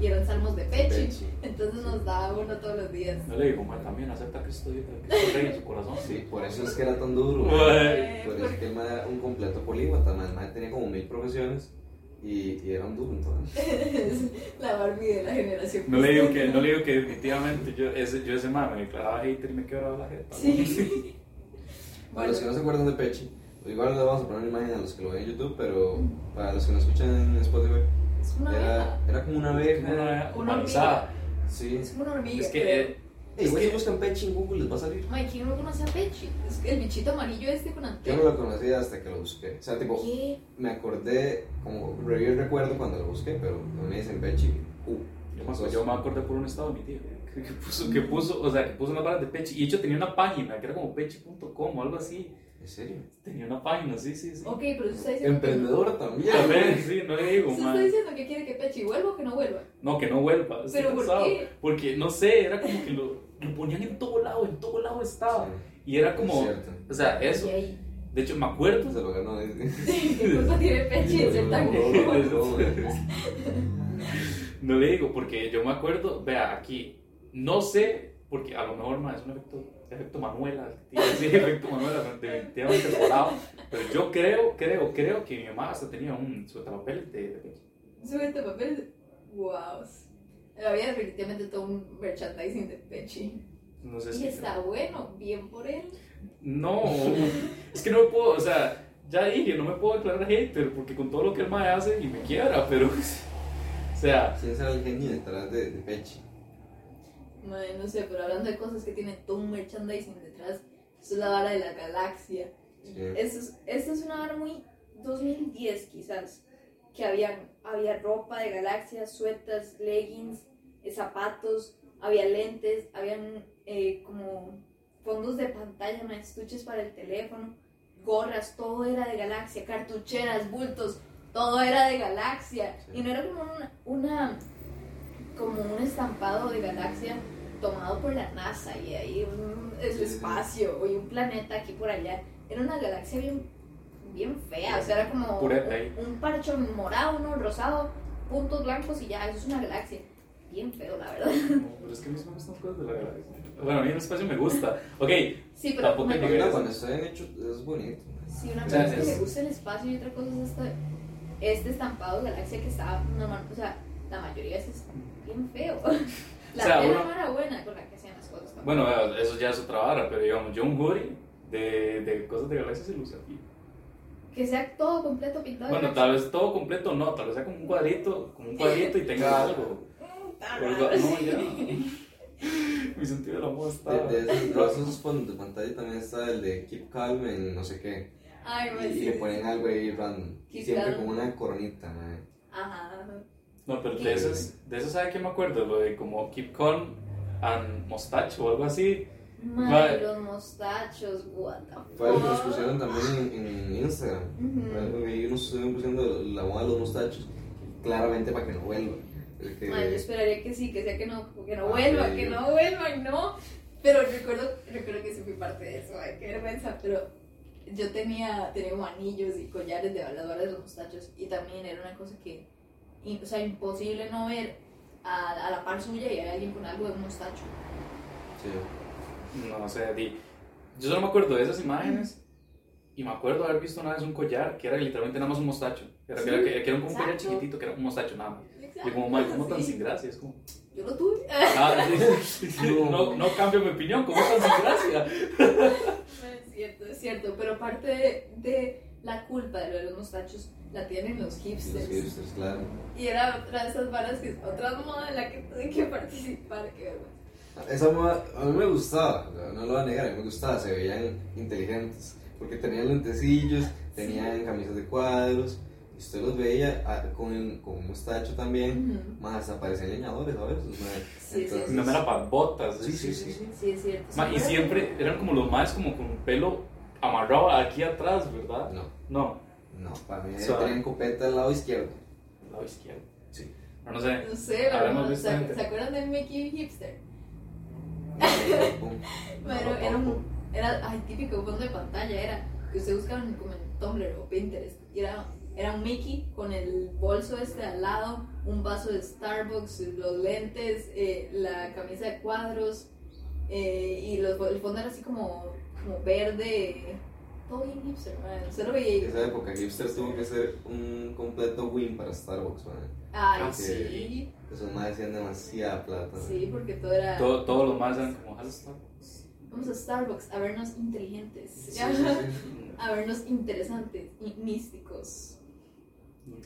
Y eran salmos de pechi. Pechi. Entonces nos daba uno todos los días. No le digo, ma, también acepta que estoy, que estoy rey en su corazón. Sí, por eso es que era tan duro. Por eso es que man era un completo polímata. El man tenía como mil profesiones y, y era un duro entonces. la Barbie de la generación. No le digo que, no le digo que definitivamente yo ese, yo ese ma me declaraba hater y me quebraba la jeta. Sí. Para los que no se acuerdan de Pechi, igual les vamos a poner una imagen a los que lo ven en YouTube, pero para los que no escuchan en Spotify, Es una era, era como una abeja. Una Una humanizada. Sí. Es como una hormiga. Es que, pero- eh, Ey, igual si buscan Pechi en Google les va a salir. Ay, ¿quién no conoce a Pechi? Es que el bichito amarillo este con Yo antena. no lo conocía hasta que lo busqué. O sea, tipo, ¿Qué? me acordé, como reví el recuerdo cuando lo busqué, pero no me dicen Pechi. Uh, yo, me, acuerdo- yo me acordé por un estado de mi tío. Que, que puso, que puso, o sea, que puso unas barras de Pechi. Y de hecho tenía una página que era como pechi.com o algo así. ¿En serio? Tenía una página, sí, sí, sí. Ok, pero usted está diciendo. Emprendedora también. También, sí, no le digo, ¿Usted está diciendo que quiere que Pechi vuelva o que no vuelva? No, que no vuelva. ¿Pero por cansado. qué? Porque, no sé, era como que lo, lo ponían en todo lado, en todo lado estaba. Y era como, Es cierto. o sea, eso. Y ahí. De hecho, me acuerdo. Se lo ganó. dice. ¿Qué culpa tiene Pechi de ser tan No le digo, porque yo me acuerdo, vea, aquí, no sé, porque a lo mejor ma, es un efecto, efecto Manuela, sí, efecto Manuela, definitivamente volado, pero yo creo, creo, creo que mi mamá hasta tenía un sueltapapeles de, de Pechi. Súbete papel. Wow. Había definitivamente todo un merchandising de Pechi. No sé Y si... está bueno, bien por él. No, es que no me puedo, o sea, ya dije, no me puedo declarar hater, porque con todo lo que el mae hace y me quiebra, pero... O sea, ¿Quién será el genio detrás de, de Pechi? Madre, no sé, pero hablando de cosas que tienen todo un merchandising detrás, eso es la vara de la galaxia. Sí. Esto es, esto es una vara muy 2010 quizás, que había, había ropa de galaxia, suetas, leggings, eh, zapatos, había lentes, habían eh, como fondos de pantalla, estuches para el teléfono, gorras, todo era de galaxia, cartucheras, bultos, todo era de galaxia. Sí. Y no era como una, una como un estampado de galaxia tomado por la NASA y ahí un, sí. espacio y un planeta aquí por allá. Era una galaxia bien, bien fea, o sea, era como un, un parcho morado, uno rosado, puntos blancos y ya, eso es una galaxia. Bien feo, la verdad. no, pero es que a mí me gustan cosas de la galaxia. Bueno, a mí el espacio me gusta. Ok, Sí, pero Tampoco hay que cuando está bien hecho es bonito. Sí, una O cosa sea, es que le gusta el espacio y otra cosa es este, este estampado de galaxia que estaba normal, o sea, la mayoría es bien feo. La O sea, uno- no era buena con la que hacían las cosas. tampoco. bueno, eso ya es otra vara, pero digamos, yo un hoodie de, de cosas de galaxia se lo uso aquí. Que sea todo completo pintado. Bueno, tal vez todo completo no, tal vez sea como un cuadrito, como un cuadrito y tenga algo. Está O algo- raro. no, ya. Mi sentido de la moda está. De, de esos, fondos de pantalla también está el de Keep Calm en no sé qué. Ay, Y, pues y le ponen algo ahí random. Keep siempre Calm. como una coronita, mae. Ajá. No, pero de esas, de esas, ¿sabe qué me acuerdo? Lo de como Keep Calm and Mustache o algo así. Madre, los mostachos, what the Fue algo que nos fuck. pusieron también en, en Instagram. Algo que ellos nos estuvieron pusiendo la moda de los mostachos. Claramente para que no vuelva. El que- Madre, yo esperaría que sí, que sea que no, que no Ah, vuelva, sí. que no vuelva, y no. Pero recuerdo, recuerdo que sí fui parte de eso, ay, qué vergüenza. Pero yo tenía, tenía anillos y collares de las varas de los mostachos y también era una cosa que, o sea, imposible no ver a, a la par suya y hay alguien con algo de un mostacho. Sí. No sé, di. Yo solo me acuerdo de esas imágenes y me acuerdo haber visto una vez un collar que era literalmente nada más un mostacho. Era, que era, que era como un collar chiquitito que era un mostacho nada más. Exacto, Y como, "Mae, ¿cómo tan sí. sin gracia? Es como, Yo lo tuve. ah, no, no cambio mi opinión, ¿cómo tan sin gracia? Es cierto, es cierto, pero parte de, de la culpa de lo de los mostachos la tienen los Y los hipsters. hipsters, claro. Y era otra de esas varas que otra moda en la que tuve que participar, qué vergüenza. Esa moda a mí me gustaba, no lo voy a negar, a mí me gustaba, se veían inteligentes. Porque tenían lentecillos, tenían camisas de cuadros. Y usted los veía ah, con, con un mostacho también. Ujú. Más hasta parecían leñadores a veces. Sí, sí, No me era para botas. Sí, sí, sí. sí. Sí, es cierto. Ma, y siempre eran como los más como con un pelo amarrado aquí atrás, ¿verdad? No, No, no, para mí Suave. tenían copeta al lado izquierdo. al lado izquierdo. Sí. No, no sé. No sé, ¿se, gente. ¿se acuerdan de Mickey Hipster? Pum. Pero No, era un, era, ay, típico fondo de pantalla, era que usted buscaba en- como en Tumblr o Pinterest, y era, era un Mickey con el bolso este al lado, un vaso de Starbucks, los lentes, eh, la camisa de cuadros, eh, y los, el fondo era así como, como verde, todo bien hipster, man. Usted lo veía Esa época hipster tuvo que ser un completo win para Starbucks, man. ay, Ah, sí, Esos más hacían demasiada plata. man. sí, porque todo era, Todo- todos los más eran como, "Halo Starbucks". vamos a Starbucks a vernos inteligentes, Sí, sí, sí. a vernos interesantes y místicos.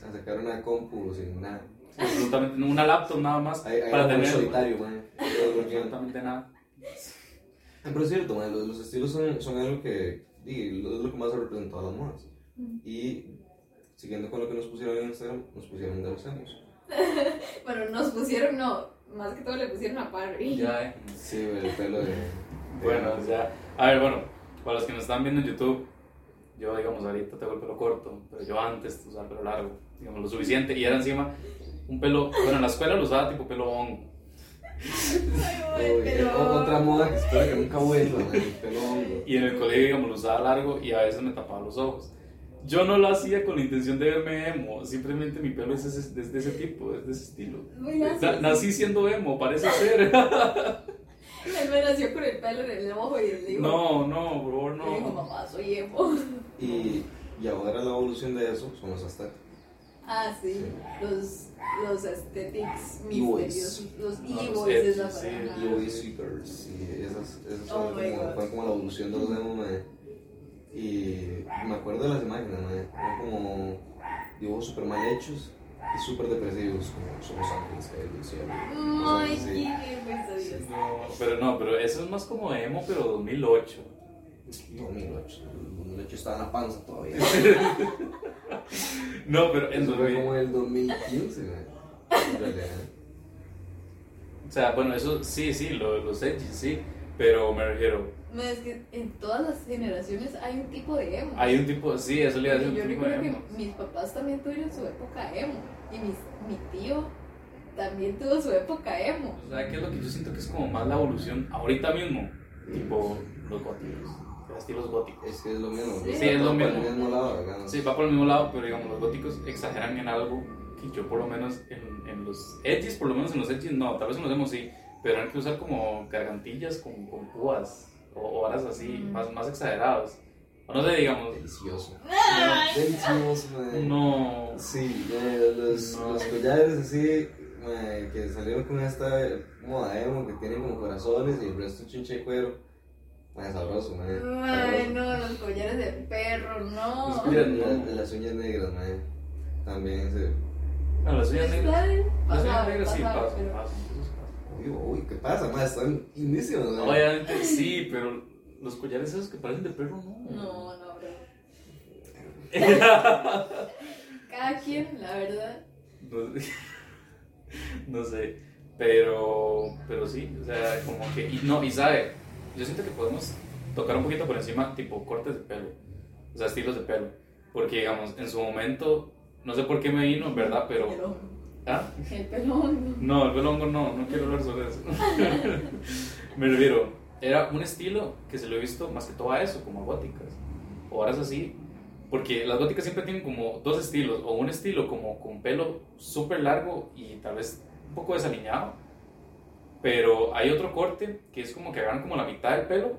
A sacar una compu sin nada. Absolutamente, una laptop nada más ahí para tener solitario, man. Absolutamente nada. Pero es cierto, man, los, los estilos son, son algo que lo- es lo que más ha representado a las modas. Mm. Y siguiendo con lo que nos pusieron en Instagram, nos pusieron de los emos. Bueno, nos pusieron, no, más que todo le pusieron a Parry. Ya, eh. Sí, el pelo de. de- Bueno, ya. A ver, bueno, para los que nos están viendo en YouTube, yo, digamos, ahorita tengo el pelo corto, pero yo antes usaba el pelo largo, digamos, lo suficiente, y era encima un pelo, bueno, en la escuela lo usaba tipo pelo hongo. Ay, pero- Otra moda que espero que nunca vuelva, el pelo hongo. Y en el colegio, digamos, lo usaba largo y a veces me tapaba los ojos. Yo no lo hacía con la intención de verme emo, simplemente mi pelo es, ese- es de ese tipo, es de ese estilo. Na- nací siendo emo, parece ser. Él me nació con el pelo en el ojo y le dijo, No, no, bro, le dijo, no. mamá, soy emo. Y, y ahora la evolución de eso son los. Ah, sí, los, los aesthetics E-boys. misteriosos, los Ah, los e-boys es la sí, palabra. Y Bobby Seekers. Y esas, esas Oh son como, fue como la evolución de los emo, man. Y me acuerdo de las imágenes, man. Eran como dibujos super mal hechos. y súper depresivos, como Somos Ángeles Caídos del Cielo. Ay, qué. No, pero no, pero eso es más como emo, pero 2008. 2008. 2008 estaba en la panza todavía. No, pero en Eso fue 2000. como el 2015, güey. En realidad. O sea, bueno, eso sí, sí, lo- los edgy, sí. Pero me refiero, No, es que en todas las generaciones hay un tipo de emo. hay un tipo, sí, eso le hace un yo tipo de recuerdo que emo. mis papás también tuvieron su época emo. Y mis, mi tío también tuvo su época emo. O sea, ¿qué es lo que yo siento que es como más la evolución ahorita mismo? Tipo los góticos, los estilos góticos. Es que es lo mismo. Sí, Sí, es lo Va por mismo. el mismo lado, digamos. Sí, va por el mismo lado, pero digamos, los góticos exageran en algo que yo por lo menos en, en los edgys, por lo menos en los edgys no, tal vez en los emos sí, pero hay que usar como gargantillas con, con púas o, o horas así, Mm. más, más exagerados. O no sé, digamos, Delicioso. Ay. Delicioso, man. no... Sí, eh, los, No. los collares así, mae, que salieron con esta moda emo que tienen como corazones y el resto chinche de cuero. Mae, sabroso, mae. No, los collares de perro, no. De, de las uñas negras, mae. También se. No, las uñas negras. Las uñas negras sí pasan, pasan. Uy, uy, ¿qué pasa, mae? Están indísimos, mae. Obviamente sí, pero los collares esos que parecen de perro no. No, no, bro. Cada quien, la verdad. No, no sé, pero, pero sí, o sea, como que, y no, y sabe, yo siento que podemos tocar un poquito por encima, tipo cortes de pelo, o sea, estilos de pelo, porque digamos, en su momento, no sé por qué me vino, verdad, El pero, hongo. ¿ah? El pelón. No, el pelo hongo no, no quiero hablar sobre eso. me refiero, era un estilo que se lo he visto más que todo a eso, como a góticas, o ahora es así, porque las góticas siempre tienen como dos estilos, o un estilo como con pelo súper largo y tal vez un poco desaliñado, pero hay otro corte que es como que agarran como la mitad del pelo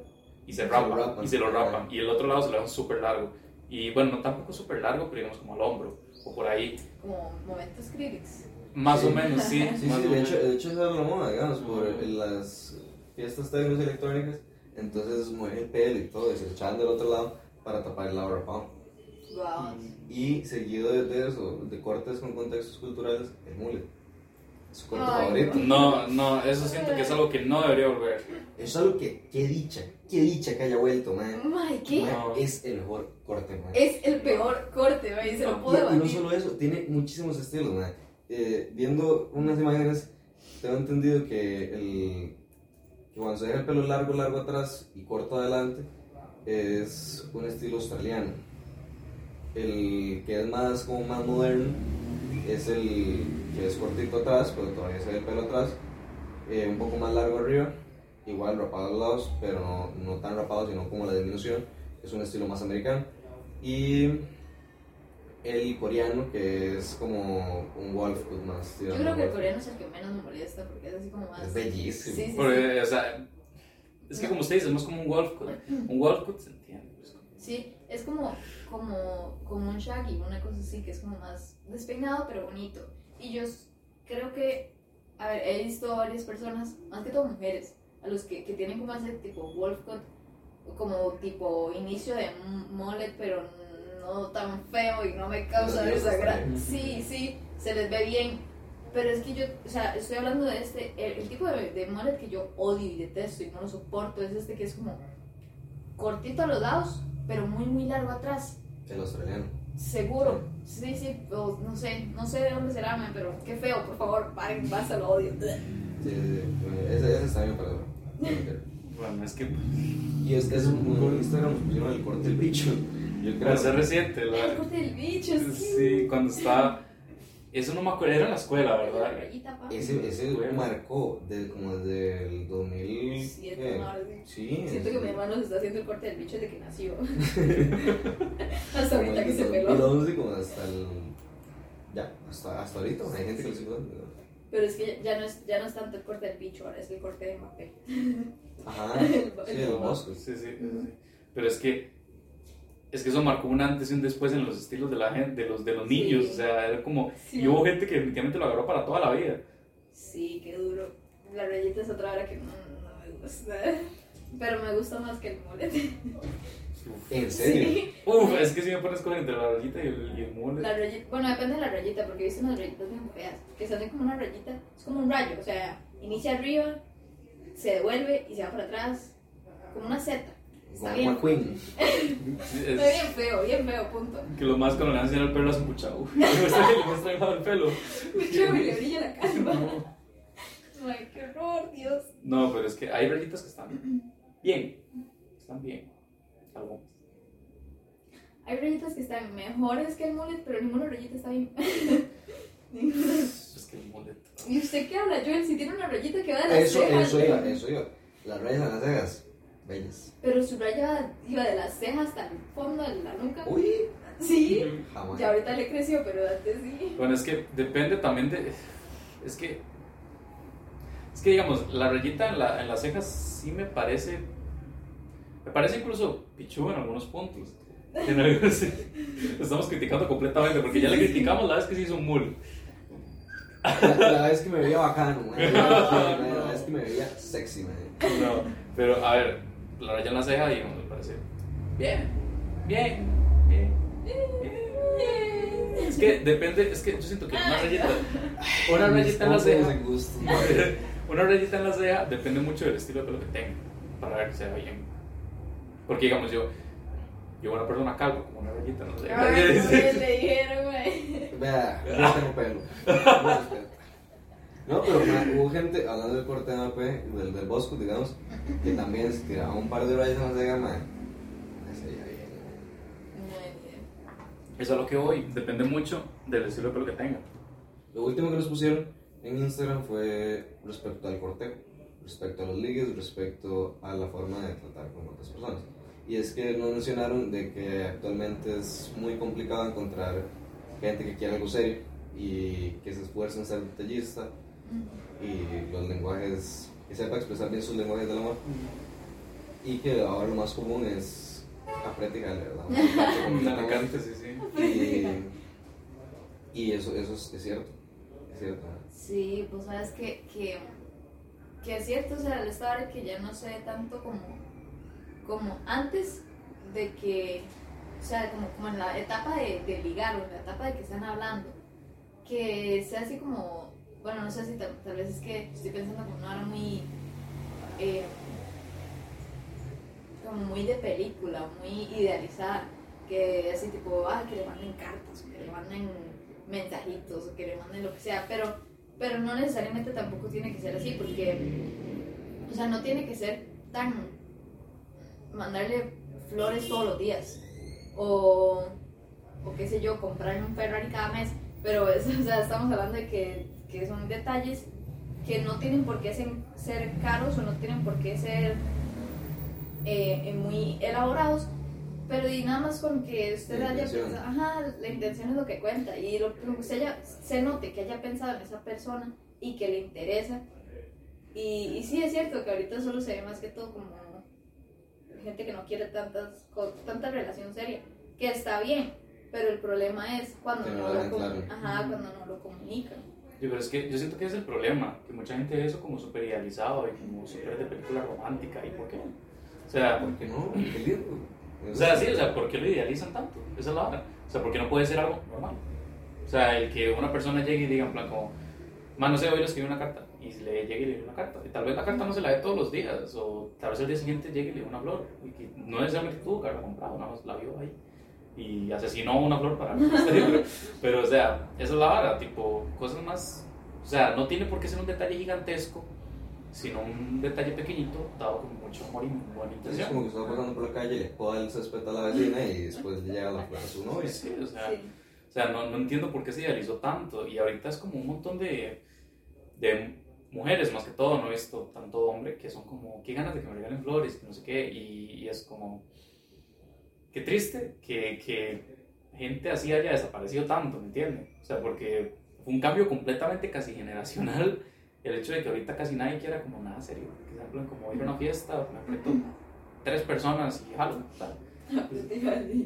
y se Se rapan, y se lo rapan, y el otro lado se lo dejan súper largo. Y bueno, no tampoco súper largo, pero digamos como al hombro, o por ahí, Como momentos críticos. más Sí. o menos, sí. Sí, más sí, o de menos. hecho, de hecho es la moda, digamos, por las fiestas técnicas electrónicas. Entonces mueven el pelo y todo, y se lo echaban del otro lado para tapar el lado rapado. Wow. Y seguido de, de eso, de cortes con contextos culturales, el mullet. Su corte Ay, favorito. No, no, eso siento que es algo que no debería volver. Es algo que, qué dicha, qué dicha que haya vuelto, man. Ay, ¿qué? Man, No. Es el mejor corte, man. Es el peor corte, güey. Se lo No, puedo Y, y no solo eso, tiene muchísimos estilos, man. Eh, viendo unas imágenes, tengo entendido que, el, que cuando se deja el pelo largo, largo atrás y corto adelante, es un estilo australiano. El que es más como más moderno es el que es cortito atrás, pero todavía se ve el pelo atrás, eh, un poco más largo arriba, igual rapado a los lados, pero no, no tan rapado, sino como la disminución, es un estilo más americano. Y el coreano, que es como un wolf cut más. Yo creo que el coreano es el que menos me molesta porque es así como más. Es bellísimo. Sí, sí, sí. O sea, es que como usted dice, es más como un wolf cut. Un wolf cut se entiende. pues, como- Sí, es como, como, como un shaggy, una cosa así que es como más despeinado pero bonito. Y yo creo que, a ver, he visto varias personas, más que todo mujeres, a los que, que tienen como ese tipo wolf cut, como tipo inicio de mullet, pero no tan feo y no me causa desagrado. Sí, sí, se les ve bien. Pero es que yo, o sea, estoy hablando de este, el, el tipo de, de mullet que yo odio y detesto y no lo soporto, es este que es como cortito a los lados, pero muy, muy largo atrás. El australiano. Seguro. Sí, sí, o no sé, no sé de dónde será, man, pero qué feo, por favor, paren, basta, lo odio. Sí, sí, sí. Ese, ese está bien para Bueno, es que Y es que es muy buen Instagram, nos pusieron el corte del bicho. Yo creo. es reciente. El La, corte del bicho, es que... sí, cuando estaba. Eso no me acuerdo, era en la escuela, La ¿verdad? Ese, ese Bueno. marcó desde, como desde el 2000. Siete, ¿qué? no, sí. Sí. Siento que mi hermano se está haciendo el corte del bicho desde que nació. Hasta ahorita que desde se peló. 2011 como hasta el. Ya, hasta, hasta ahorita. Hay gente que lo sigue usando. ¿no? Pero es que ya no es, ya no es tanto el corte del bicho, ahora es el corte de Mbappé. Ajá. El- Sí, el el bosque. Sí, sí, sí, sí. Pero es que. Es que eso marcó un antes y un después en los estilos de la gente, de los, de los Sí. niños. O sea, era como. Sí. Y hubo gente que definitivamente lo agarró para toda la vida. Sí, qué duro. La rayita es otra hora que no, no me gusta. Pero me gusta más que el molete. ¿En serio? Sí, Uf, es que si me pones escoger entre la rayita y el, y el mole. la rayita, bueno, depende de la rayita, porque he visto unas rayitas bien feas, que se hacen como una rayita, es como un rayo, o sea, inicia arriba, se devuelve y se va para atrás, como una Z. Está bien, McQueen. Sí, está es- bien feo, bien feo, punto. que lo más le enseñan el pelo es mucha uf. Me gusta que le muestran el pelo. Mucho y le brilla la calva. No. Ay, qué horror, Dios. No, pero es que hay rayitas que están bien. Están bien. Algo. Hay rayitas que están mejores que el mullet, pero ninguna rayita está bien. Es que el mole. ¿Y usted qué habla, Joel? Si tiene una rayita que va de las Eso, cejas. eso iba, eso iba. Las rayas en las cejas, bellas. Pero su raya iba de las cejas hasta el fondo de la nuca. Uy, Sí. jamás. Ya ahorita le creció, pero antes sí. Bueno, es que depende también de. Es que. Es que digamos, la rayita en, la, en las cejas sí me parece. Me parece incluso pichudo en algunos puntos. En algunos- lo estamos criticando completamente porque ya le criticamos la vez que se hizo un mul. La, la vez que me veía bacano, man. La, la vez que me veía sexy, man. No, pero a ver, la raya en la ceja, digamos, me parece. Bien, bien, bien. bien. Es que depende, es que yo siento que una rayita. Una rayita en la ceja. Una rayita en la ceja depende mucho del estilo de pelo que tenga para ver que se vea bien. Porque digamos yo, yo una persona calva con una rayita en la ceja. Ay, le dijeron, güey. Vea, yo no tengo pelo. No pero hubo gente, hablando del corte de AP, del, del Bosco, digamos, que también se tiraba un par de rayas en la ceja, man. Me sería bien, man. Eso es a lo que voy, depende mucho del estilo de pelo que tenga. Lo último que nos pusieron en Instagram fue respecto al cortejo, respecto a los ligues, respecto a la forma de tratar con otras personas. Y es que nos mencionaron de que actualmente es muy complicado encontrar gente que quiera algo serio y que se esfuerce en ser detallista y los lenguajes, que sepa expresar bien sus lenguajes del amor. Y que ahora lo más común es jale, ¿verdad? Sí, sí. Y, y eso, eso es, es cierto. Es cierto. Sí, pues sabes que, que, que es cierto, o sea, el estado que ya no sé tanto como, como antes de que, o sea, como, como en la etapa de, de ligar o en la etapa de que están hablando, que sea así como, bueno, no sé si tal, vez es que estoy pensando como una hora muy, eh, como muy de película, muy idealizada, que así tipo, ah, que le manden cartas, que le manden mensajitos, que le manden lo que sea, pero, pero no necesariamente tampoco tiene que ser así, porque, o sea, no tiene que ser tan, mandarle flores todos los días, o, o qué sé yo, comprarle un Ferrari cada mes, pero eso, o sea, estamos hablando de que, que son detalles que no tienen por qué ser, caros o no tienen por qué ser eh, eh, muy elaborados, pero y nada más con que usted La haya intención. pensado, ajá, la intención es lo que cuenta y lo, que usted haya, se note que haya pensado en esa persona y que le interesa. Y, y sí es cierto que ahorita solo se ve más que todo como gente que no quiere tantas, tanta relación seria, que está bien, pero el problema es cuando no lo claro. ajá, cuando no lo comunican. Pero es que yo siento que es el problema, que mucha gente ve eso como súper idealizado y como súper de película romántica. ¿Y por qué? O sea, ¿Por qué no? Qué lindo. o sea, sí, o sea, ¿por qué lo idealizan tanto? Esa es la hora. O sea, ¿por qué no puede ser algo normal? O sea, el que una persona llegue y diga en plan como, man, no sé, hoy le escribí una carta, y le llegue y le dé una carta. Y tal vez la carta no se la dé todos los días, o tal vez el día siguiente llegue y le dé una flor, y que no necesariamente tuvo que haberla comprado, nada más la vio ahí. Y asesinó una flor para pero, pero, o sea, eso es la vara, tipo, cosas más. O sea, no tiene por qué ser un detalle gigantesco, sino un detalle pequeñito, dado con mucho amor y buena Es intención. como que está pasando por la calle, le poda el césped a la vecina y después le llega la flor a su novia. Sí, o sea, Sí. o sea no, no entiendo por qué se idealizó tanto. Y ahorita es como un montón de, de mujeres, más que todo, no he visto tanto hombre, que son como, qué ganas de que me regalen flores, que no sé qué. Y, y es como, qué triste que, que gente así haya desaparecido tanto, ¿me entiendes? O sea, porque fue un cambio completamente casi generacional. El hecho de que ahorita casi nadie quiera como nada serio. Que se hablan como ir a una fiesta, me tres personas y jalo.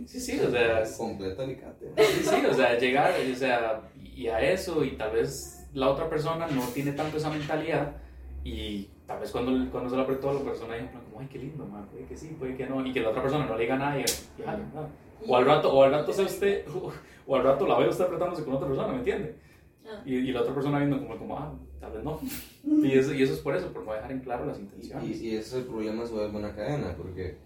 Sí, sí, o sea, Completa alicate. Sí, sí, o sea, llegar o sea, y a eso, y tal vez la otra persona no tiene tanto esa mentalidad y tal vez cuando, cuando se lo apretó a la persona dijo como, ay, qué lindo, man, puede que sí, puede que no, y que la otra persona no le diga nada y, y jale, nada. O al rato, o al rato sea usted, o al rato la ve usted apretándose con otra persona, ¿me entiende? Ah. Y, y la otra persona viendo como, como ah, tal vez no. Y eso, y eso es por eso, por no dejar en claro las intenciones. y, y ese es el problema, se vuelve una cadena, porque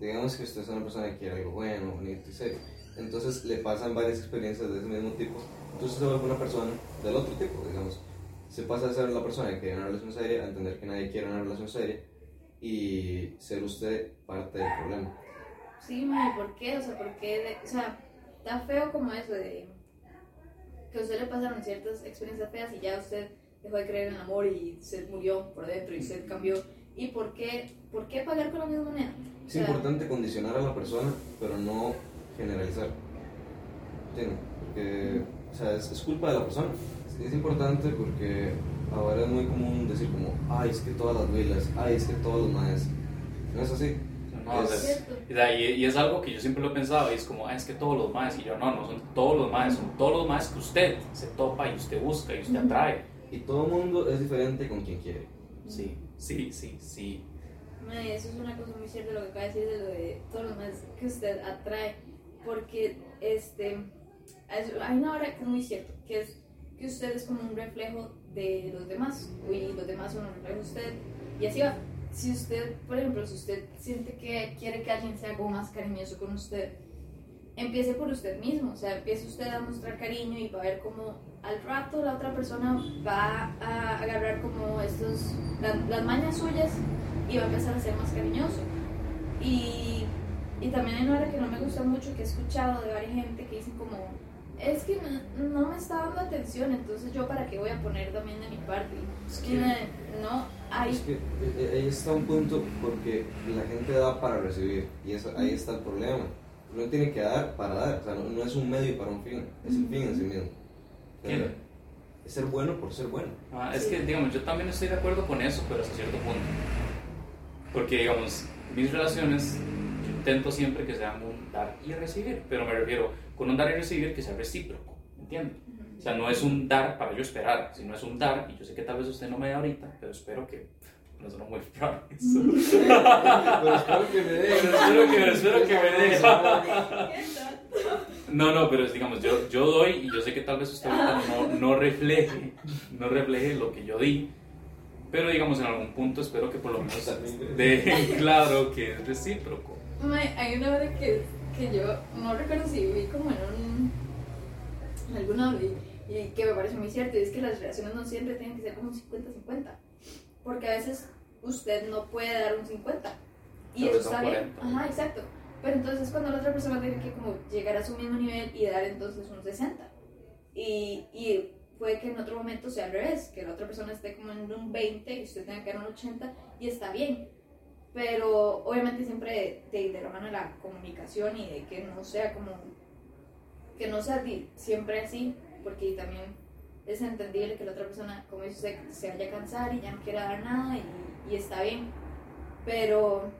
digamos que usted es una persona que quiere algo bueno, bonito y serio. Entonces le pasan varias experiencias de ese mismo tipo. Entonces se vuelve una persona del otro tipo, digamos. Se pasa de ser la persona que quiere una relación seria a entender que nadie quiere una relación seria y ser usted parte del problema. Sí, mae, ¿por qué? O sea, ¿por qué? de- o sea, está feo como eso de que a usted le pasaron ciertas experiencias feas y ya usted dejó de creer en el amor y usted murió por dentro y usted cambió. ¿Y por qué, por qué pagar con la misma moneda? O Es sea, importante condicionar a la persona, pero no generalizar. ¿Entiendes? Porque, o sea, es, es culpa de la persona. Es, es importante porque ahora es muy común decir como, ay, es que todas las vilas, ay, es que todos los maes. No es así. No, Es- sea, y, y es algo que yo siempre lo he pensado, y es como, ah, es que todos los más, y yo no, no son todos los más, son todos los más que usted se topa y usted busca y usted atrae. Y todo el mundo es diferente con quien quiere. Sí, sí, sí, sí. Mae, eso es una cosa muy cierta lo que acaba de decir de lo de todos los más que usted atrae. Porque este, es- hay una hora que es muy cierto, que es que usted es como un reflejo de los demás, y los demás son un reflejo de usted, y así va. Si usted, por ejemplo, si usted siente que quiere que alguien sea como más cariñoso con usted, empiece por usted mismo, o sea, empiece usted a mostrar cariño y va a ver como al rato la otra persona va a agarrar como estos, la- las mañas suyas y va a empezar a ser más cariñoso. Y, y también hay una hora que no me gusta mucho que he escuchado de varias gente que dicen como, es que no, no me está dando atención, entonces yo para qué voy a poner también de mi parte. Es que- me- no, hay... Es que eh, eh, ahí está un punto porque la gente da para recibir y eso, ahí está el problema. Uno tiene que dar para dar, o sea, no, no es un medio para un fin, es el fin en sí mismo. Es ser bueno por ser bueno. Ah, es Sí. que, digamos, yo también estoy de acuerdo con eso, pero hasta cierto punto. Porque, digamos, mis relaciones, intento siempre que sean un dar y recibir, pero me refiero con un dar y recibir que sea recíproco, ¿entiendes? O sea, no es un dar para yo esperar, sino es un dar, y yo sé que tal vez usted no me dé ahorita, pero espero que, no suena muy raro eso. Pero espero que me dé. Pero espero que, espero que me dé. No, no, pero es, digamos, yo, yo doy y yo sé que tal vez usted ahorita no, no refleje, no refleje lo que yo di, pero digamos en algún punto espero que por lo menos dejen claro que es recíproco. Hay una hora que, que yo no recuerdo si vi como en un en alguna hora y, que me parece muy cierto y es que las relaciones no siempre tienen que ser como un 50-50 porque a veces usted no puede dar un 50 y eso está bien. 40. ajá exacto. Pero entonces cuando la otra persona tiene que como llegar a su mismo nivel y dar entonces un 60 y, y puede que en otro momento sea al revés que la otra persona esté como en un 20 y usted tenga que dar un 80 y está bien pero obviamente siempre de, de la mano de la comunicación y de que no sea como que no sea siempre así porque también es entendible que la otra persona como dice usted se vaya a cansar y ya no quiera dar nada y, y está bien. Pero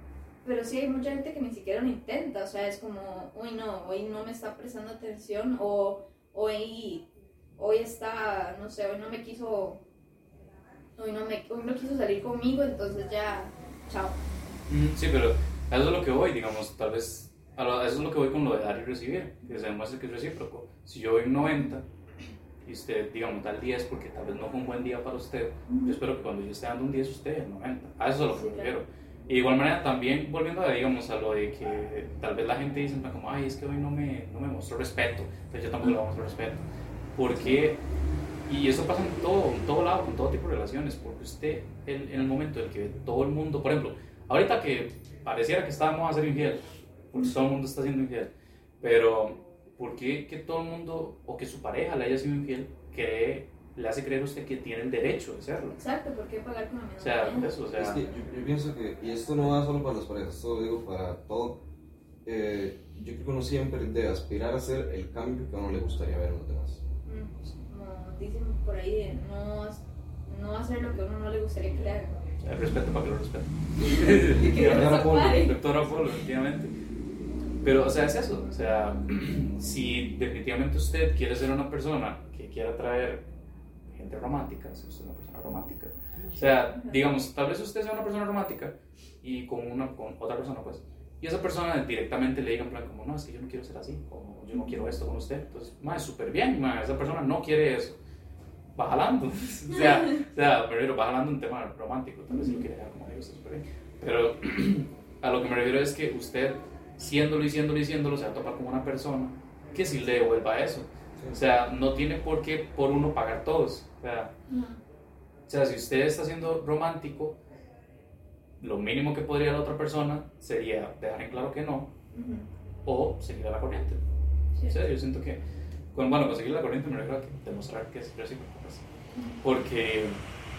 pero sí hay mucha gente que ni siquiera lo intenta o sea es como uy no hoy no me está prestando atención o hoy hoy está no sé hoy no me quiso hoy no me hoy no quiso salir conmigo entonces ya chao Mm, Sí, pero a eso es lo que voy, digamos, tal vez, a lo- a eso es lo que voy con lo de dar y recibir, que se demuestre que es recíproco. Si yo doy un 90 y usted, digamos, da el 10 porque tal vez no fue un buen día para usted, yo espero que cuando yo esté dando un 10 usted dé el 90. A eso es lo que Sí, claro. Y de igual manera también volviendo a, digamos, a lo de que tal vez la gente dice como, ay, es que hoy no me, no me mostró respeto, entonces yo tampoco le voy a mostrar respeto. Porque, y eso pasa en todo, en todo lado, con todo tipo de relaciones, porque usted en, en el momento en el que todo el mundo, por ejemplo, ahorita que pareciera que estábamos a ser infiel, porque todo el mundo está siendo infiel, pero ¿por qué que todo el mundo o que su pareja le haya sido infiel cree, le hace creer a usted que tiene el derecho de serlo? Exacto, ¿por qué pagar con la misma O sea, eso, o sea, Es que yo, yo pienso que, y esto no va solo para las parejas, esto lo digo para todo. eh, yo creo que uno siempre debe aspirar a hacer el cambio que a uno le gustaría ver en los demás. Mm, Como dicen por ahí, de no, no hacer lo que a uno no le gustaría que le hagan. El respeto para que lo respete. Y que Doctora Polo, pare. Doctor Apolo, efectivamente. Pero, o sea, es eso. O sea, si definitivamente usted quiere ser una persona que quiera traer gente romántica si usted es una persona romántica. O sea, digamos, tal vez usted sea una persona romántica y con, una, con otra persona, pues, y esa persona directamente le diga en plan como, no, es que yo no quiero ser así, o yo no quiero esto con usted. Entonces, más súper bien, ma, esa persona no quiere eso. Va jalando. o, sea, o sea, me refiero, va jalando un tema romántico, tal vez si lo quiere dejar como bien. Pero a lo que me refiero es que usted, siéndolo y siéndolo y siéndolo, se va a topar con una persona que sí le devuelva eso. O sea, no tiene por qué por uno pagar todos. O sea, o sea, si usted está siendo romántico, lo mínimo que podría la otra persona sería dejar en claro que no o seguir a la corriente. O sea, yo siento que, con, bueno, conseguir la corriente me refiero a que demostrar que es recíproco. pues. Porque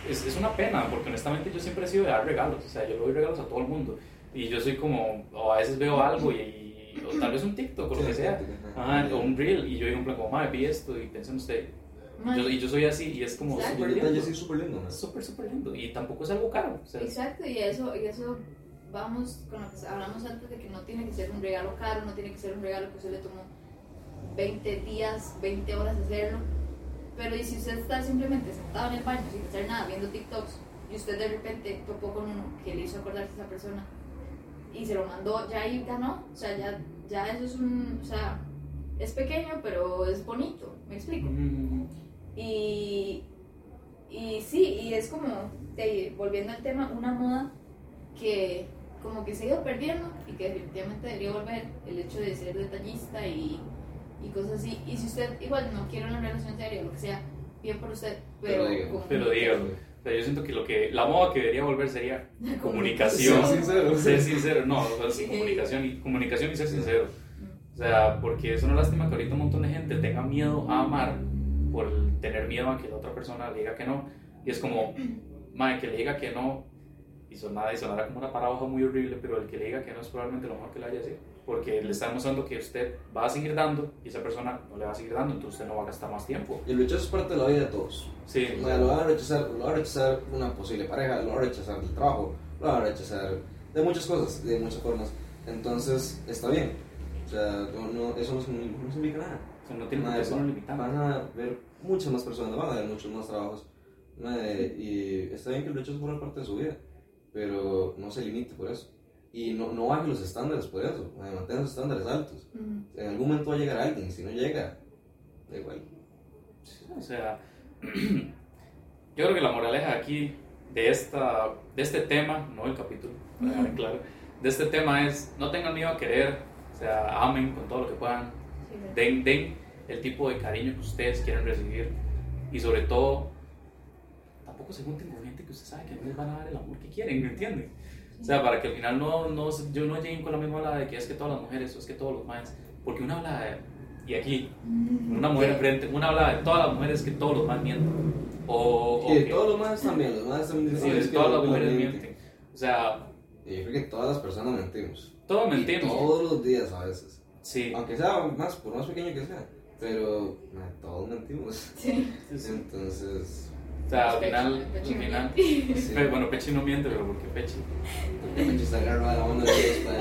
es, es una pena, porque honestamente yo siempre he sido de dar regalos. O sea, yo le doy regalos a todo el mundo. Y yo soy como, o a veces veo algo y, y- o tal vez un TikTok o lo que sea. Ajá, o un reel y yo digo en plan como, madre, vi esto y pensé en usted. Yo, y yo soy así y es como súper lindo. sí es súper lindo, ¿no? Súper, súper lindo. Y tampoco es algo caro. O sea, Exacto, y eso, y eso vamos con lo que hablamos antes de que no tiene que ser un regalo caro, no tiene que ser un regalo que usted le tomó 20 días, 20 horas hacerlo. Pero y si usted está simplemente sentado en el baño sin hacer nada, viendo TikToks, y usted de repente topó con uno que le hizo acordarse a esa persona y se lo mandó, ya ahí ganó. O sea, ya, ya eso es un. O sea, es pequeño, pero es bonito. ¿Me explico? mm, Y, y sí, y es como, de- volviendo al tema, una moda que como que se ha ido perdiendo y que definitivamente debería volver el hecho de ser detallista y, y cosas así. Y si usted igual no quiere una relación seria o lo que sea, bien por usted, pero... Pero Pero dígalo. O sea, yo siento que lo que la moda que debería volver sería comunicación. Ser sincero. Ser sincero, no, o sea, sí, comunicación y comunicación y ser sincero. O sea, porque es una lástima que ahorita un montón de gente tenga miedo a amar por tener miedo a que la otra persona le diga que no. Y es como, madre, que le diga que no, y sonará, y sonará como una paradoja muy horrible, pero el que le diga que no es probablemente lo mejor que le haya sido. Porque le está demostrando que usted va a seguir dando y esa persona no le va a seguir dando, entonces usted no va a gastar más tiempo. Y el rechazo es parte de la vida de todos. Sí, O sea, lo van a rechazar, lo va a rechazar una posible pareja, lo va a rechazar del trabajo, lo va a rechazar de muchas cosas, de muchas formas. Entonces, está bien. O sea, no, eso no, significa- no significa nada. o sea, no tiene un van, limitante. van a ver muchas más personas, van a ver muchos más trabajos. Y está bien que el rechazo forme parte de su vida, pero no se limite por eso. Y no, no baje los estándares por eso, mantenga los estándares altos. Ujú. En algún momento va a llegar alguien, si no llega, da igual. O sea, yo creo que la moraleja aquí de, esta, de este tema, no el capítulo, para dejar en claro, de este tema es no tengan miedo a querer, o sea, amen con todo lo que puedan, Sí, den, den el tipo de cariño que ustedes quieren recibir y sobre todo, tampoco se junten con gente que ustedes saben que no les van a dar el amor que quieren, ¿me entienden? O sea, para que al final no, no, yo no lleguen con la misma ola de que es que todas las mujeres o es que todos los más, porque una habla de, y aquí, una mujer enfrente, una habla de todas las mujeres que todos los más mienten. O, o Y de que- todos los más también, los más también sí, dicen, de "Es que todas las mujeres mienten". mienten. O sea, Y yo creo que todas las personas mentimos. todos Y mentimos. todos los días a veces. Sí, Aunque sea más, por más pequeño que sea. Pero man, todos mentimos. Sí. Entonces, o sea, al Pechi- final, al Pechi no final, sí. Pe- bueno, Pechi no miente, pero ¿por qué Pechi? porque Pecho está agarrado a la mano de Dios para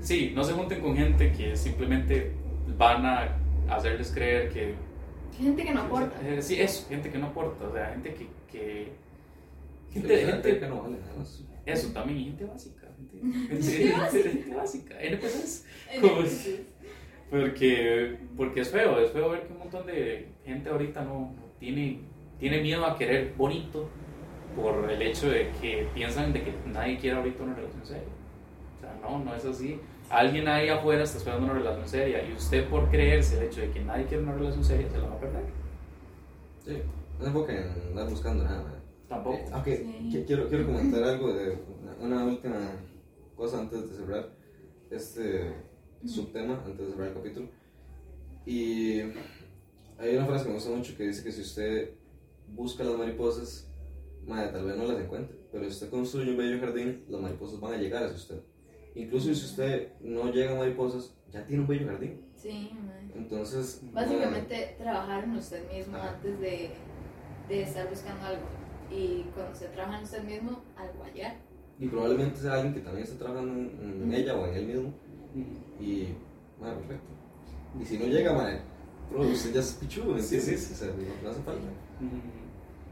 Sí, no se junten con gente que simplemente van a hacerles creer que... Gente que no aporta. Eh, sí, eso, gente que no aporta, o sea, gente que... que gente, Gente, gente, que no vale nada más. eso también, gente básica, gente, gente, gente, gente básica, NPCs. ¿Cómo es? Porque, porque es feo, es feo ver que un montón de gente ahorita no, no tiene, tiene miedo a querer bonito por el hecho de que piensan de que nadie quiere ahorita una relación seria. O sea, no, no es así. Alguien ahí afuera está esperando una relación seria y usted por creerse el hecho de que nadie quiere una relación seria se la va a perder. Sí, no se enfoquen en andar buscando nada. man. Tampoco. Eh, aunque Sí. qui- quiero, quiero comentar algo de una, una última cosa antes de cerrar este subtema, antes de cerrar el capítulo. Y hay una frase que me gusta mucho que dice que si usted busca las mariposas, madre, tal vez no las encuentre, pero si usted construye un bello jardín, las mariposas van a llegar hacia usted. Incluso si usted no llega a mariposas, ya tiene un bello jardín. Sí, mae. Entonces, Básicamente trabajar en usted mismo Ajá. antes de, de estar buscando algo. Y cuando se trabaja en usted mismo, algo va a llegar. y probablemente sea alguien que también esté trabajando en, en Ujú. ella o en él mismo. Y, madre, perfecto. Y si no llega, madre, Bro, usted ya es pichudo, ¿me Sí, sí, sí. O sea, no, no hace falta.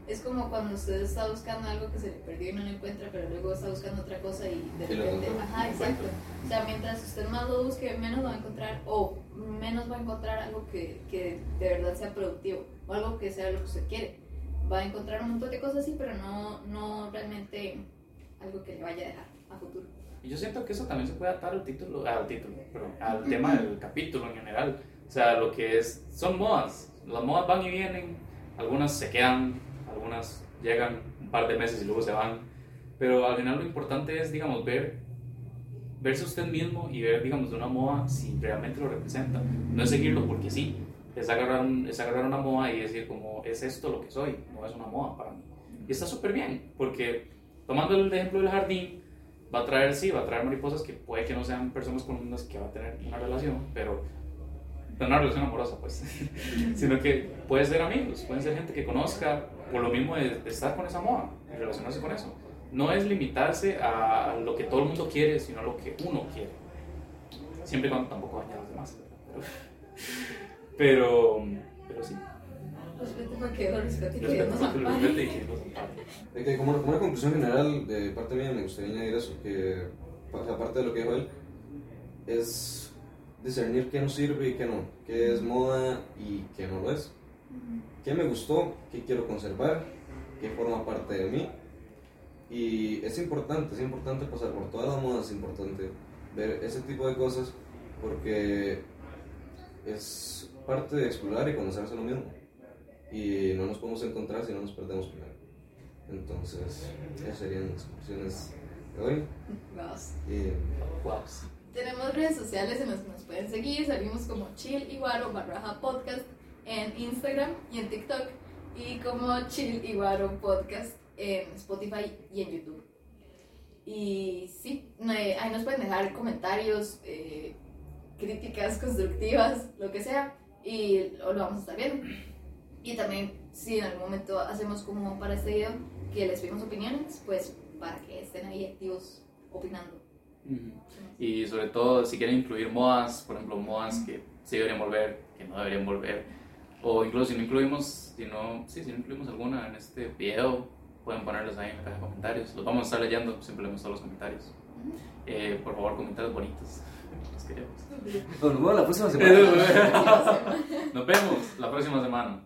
Es como cuando usted está buscando algo que se le perdió y no lo encuentra, pero luego está buscando otra cosa y de repente. Ajá, exacto. O sea, mientras usted más lo busque, menos lo va a encontrar, o menos va a encontrar algo que, que de verdad sea productivo, o algo que sea lo que usted quiere. Va a encontrar un montón de cosas así, pero no, no realmente algo que le vaya a dejar a futuro. Y yo siento que eso también se puede atar al título, al título, perdón, al tema del capítulo en general. O sea, lo que es, son modas. Las modas van y vienen, algunas se quedan, algunas llegan un par de meses y luego se van. Pero al final lo importante es, digamos, ver, verse usted mismo y ver, digamos, de una moda si realmente lo representa. No es seguirlo porque sí, es agarrar, un- es agarrar una moda y decir como, es esto lo que soy, no es una moda para mí. Y está súper bien, porque tomando el ejemplo del jardín, va a traer, sí, va a traer mariposas que puede que no sean personas con las que va a tener una relación, pero no una relación amorosa, pues, sino que puede ser amigos, pueden ser gente que conozca, por lo mismo de, estar con esa moda, y relacionarse con eso. No es limitarse a, lo que todo el mundo quiere, sino a lo que uno quiere. Siempre y cuando tampoco daña a los demás. Pero, pero, pero sí. Respete para que lo respete y nos ampare. como, como una conclusión general de parte mía me gustaría añadir eso, que aparte de lo que dijo él, es discernir qué nos sirve y qué no, qué es moda y qué no lo es, qué me gustó, qué quiero conservar, qué forma parte de mí. Y es importante, es importante pasar por todas las modas, es importante ver ese tipo de cosas porque es parte de explorar y conocerse lo mismo. Y no nos podemos encontrar si no nos perdemos primero. Entonces, esas serían las conclusiones de hoy. Y Wow. Tenemos redes sociales en las que nos pueden seguir. Salimos como Chill Iguaro barra podcast en Instagram y en TikTok. Y como Chill Iguaro podcast en Spotify y en YouTube. Y sí, ahí nos pueden dejar comentarios, eh, críticas constructivas, lo que sea. Y lo vamos a estar viendo. Y también, si en algún momento hacemos como para este video, que les pedimos opiniones, pues para que estén ahí activos opinando. Y sobre todo, si quieren incluir modas, por ejemplo, modas que sí deberían volver, que no deberían volver, o incluso si no incluimos, si no, sí, si no incluimos alguna en este video, pueden ponerlos ahí en la caja de comentarios. Los vamos a estar leyendo, siempre leemos todos los comentarios. Eh, por favor, comentarios bonitos. Los queremos. nos vemos la próxima semana. Nos vemos la próxima semana.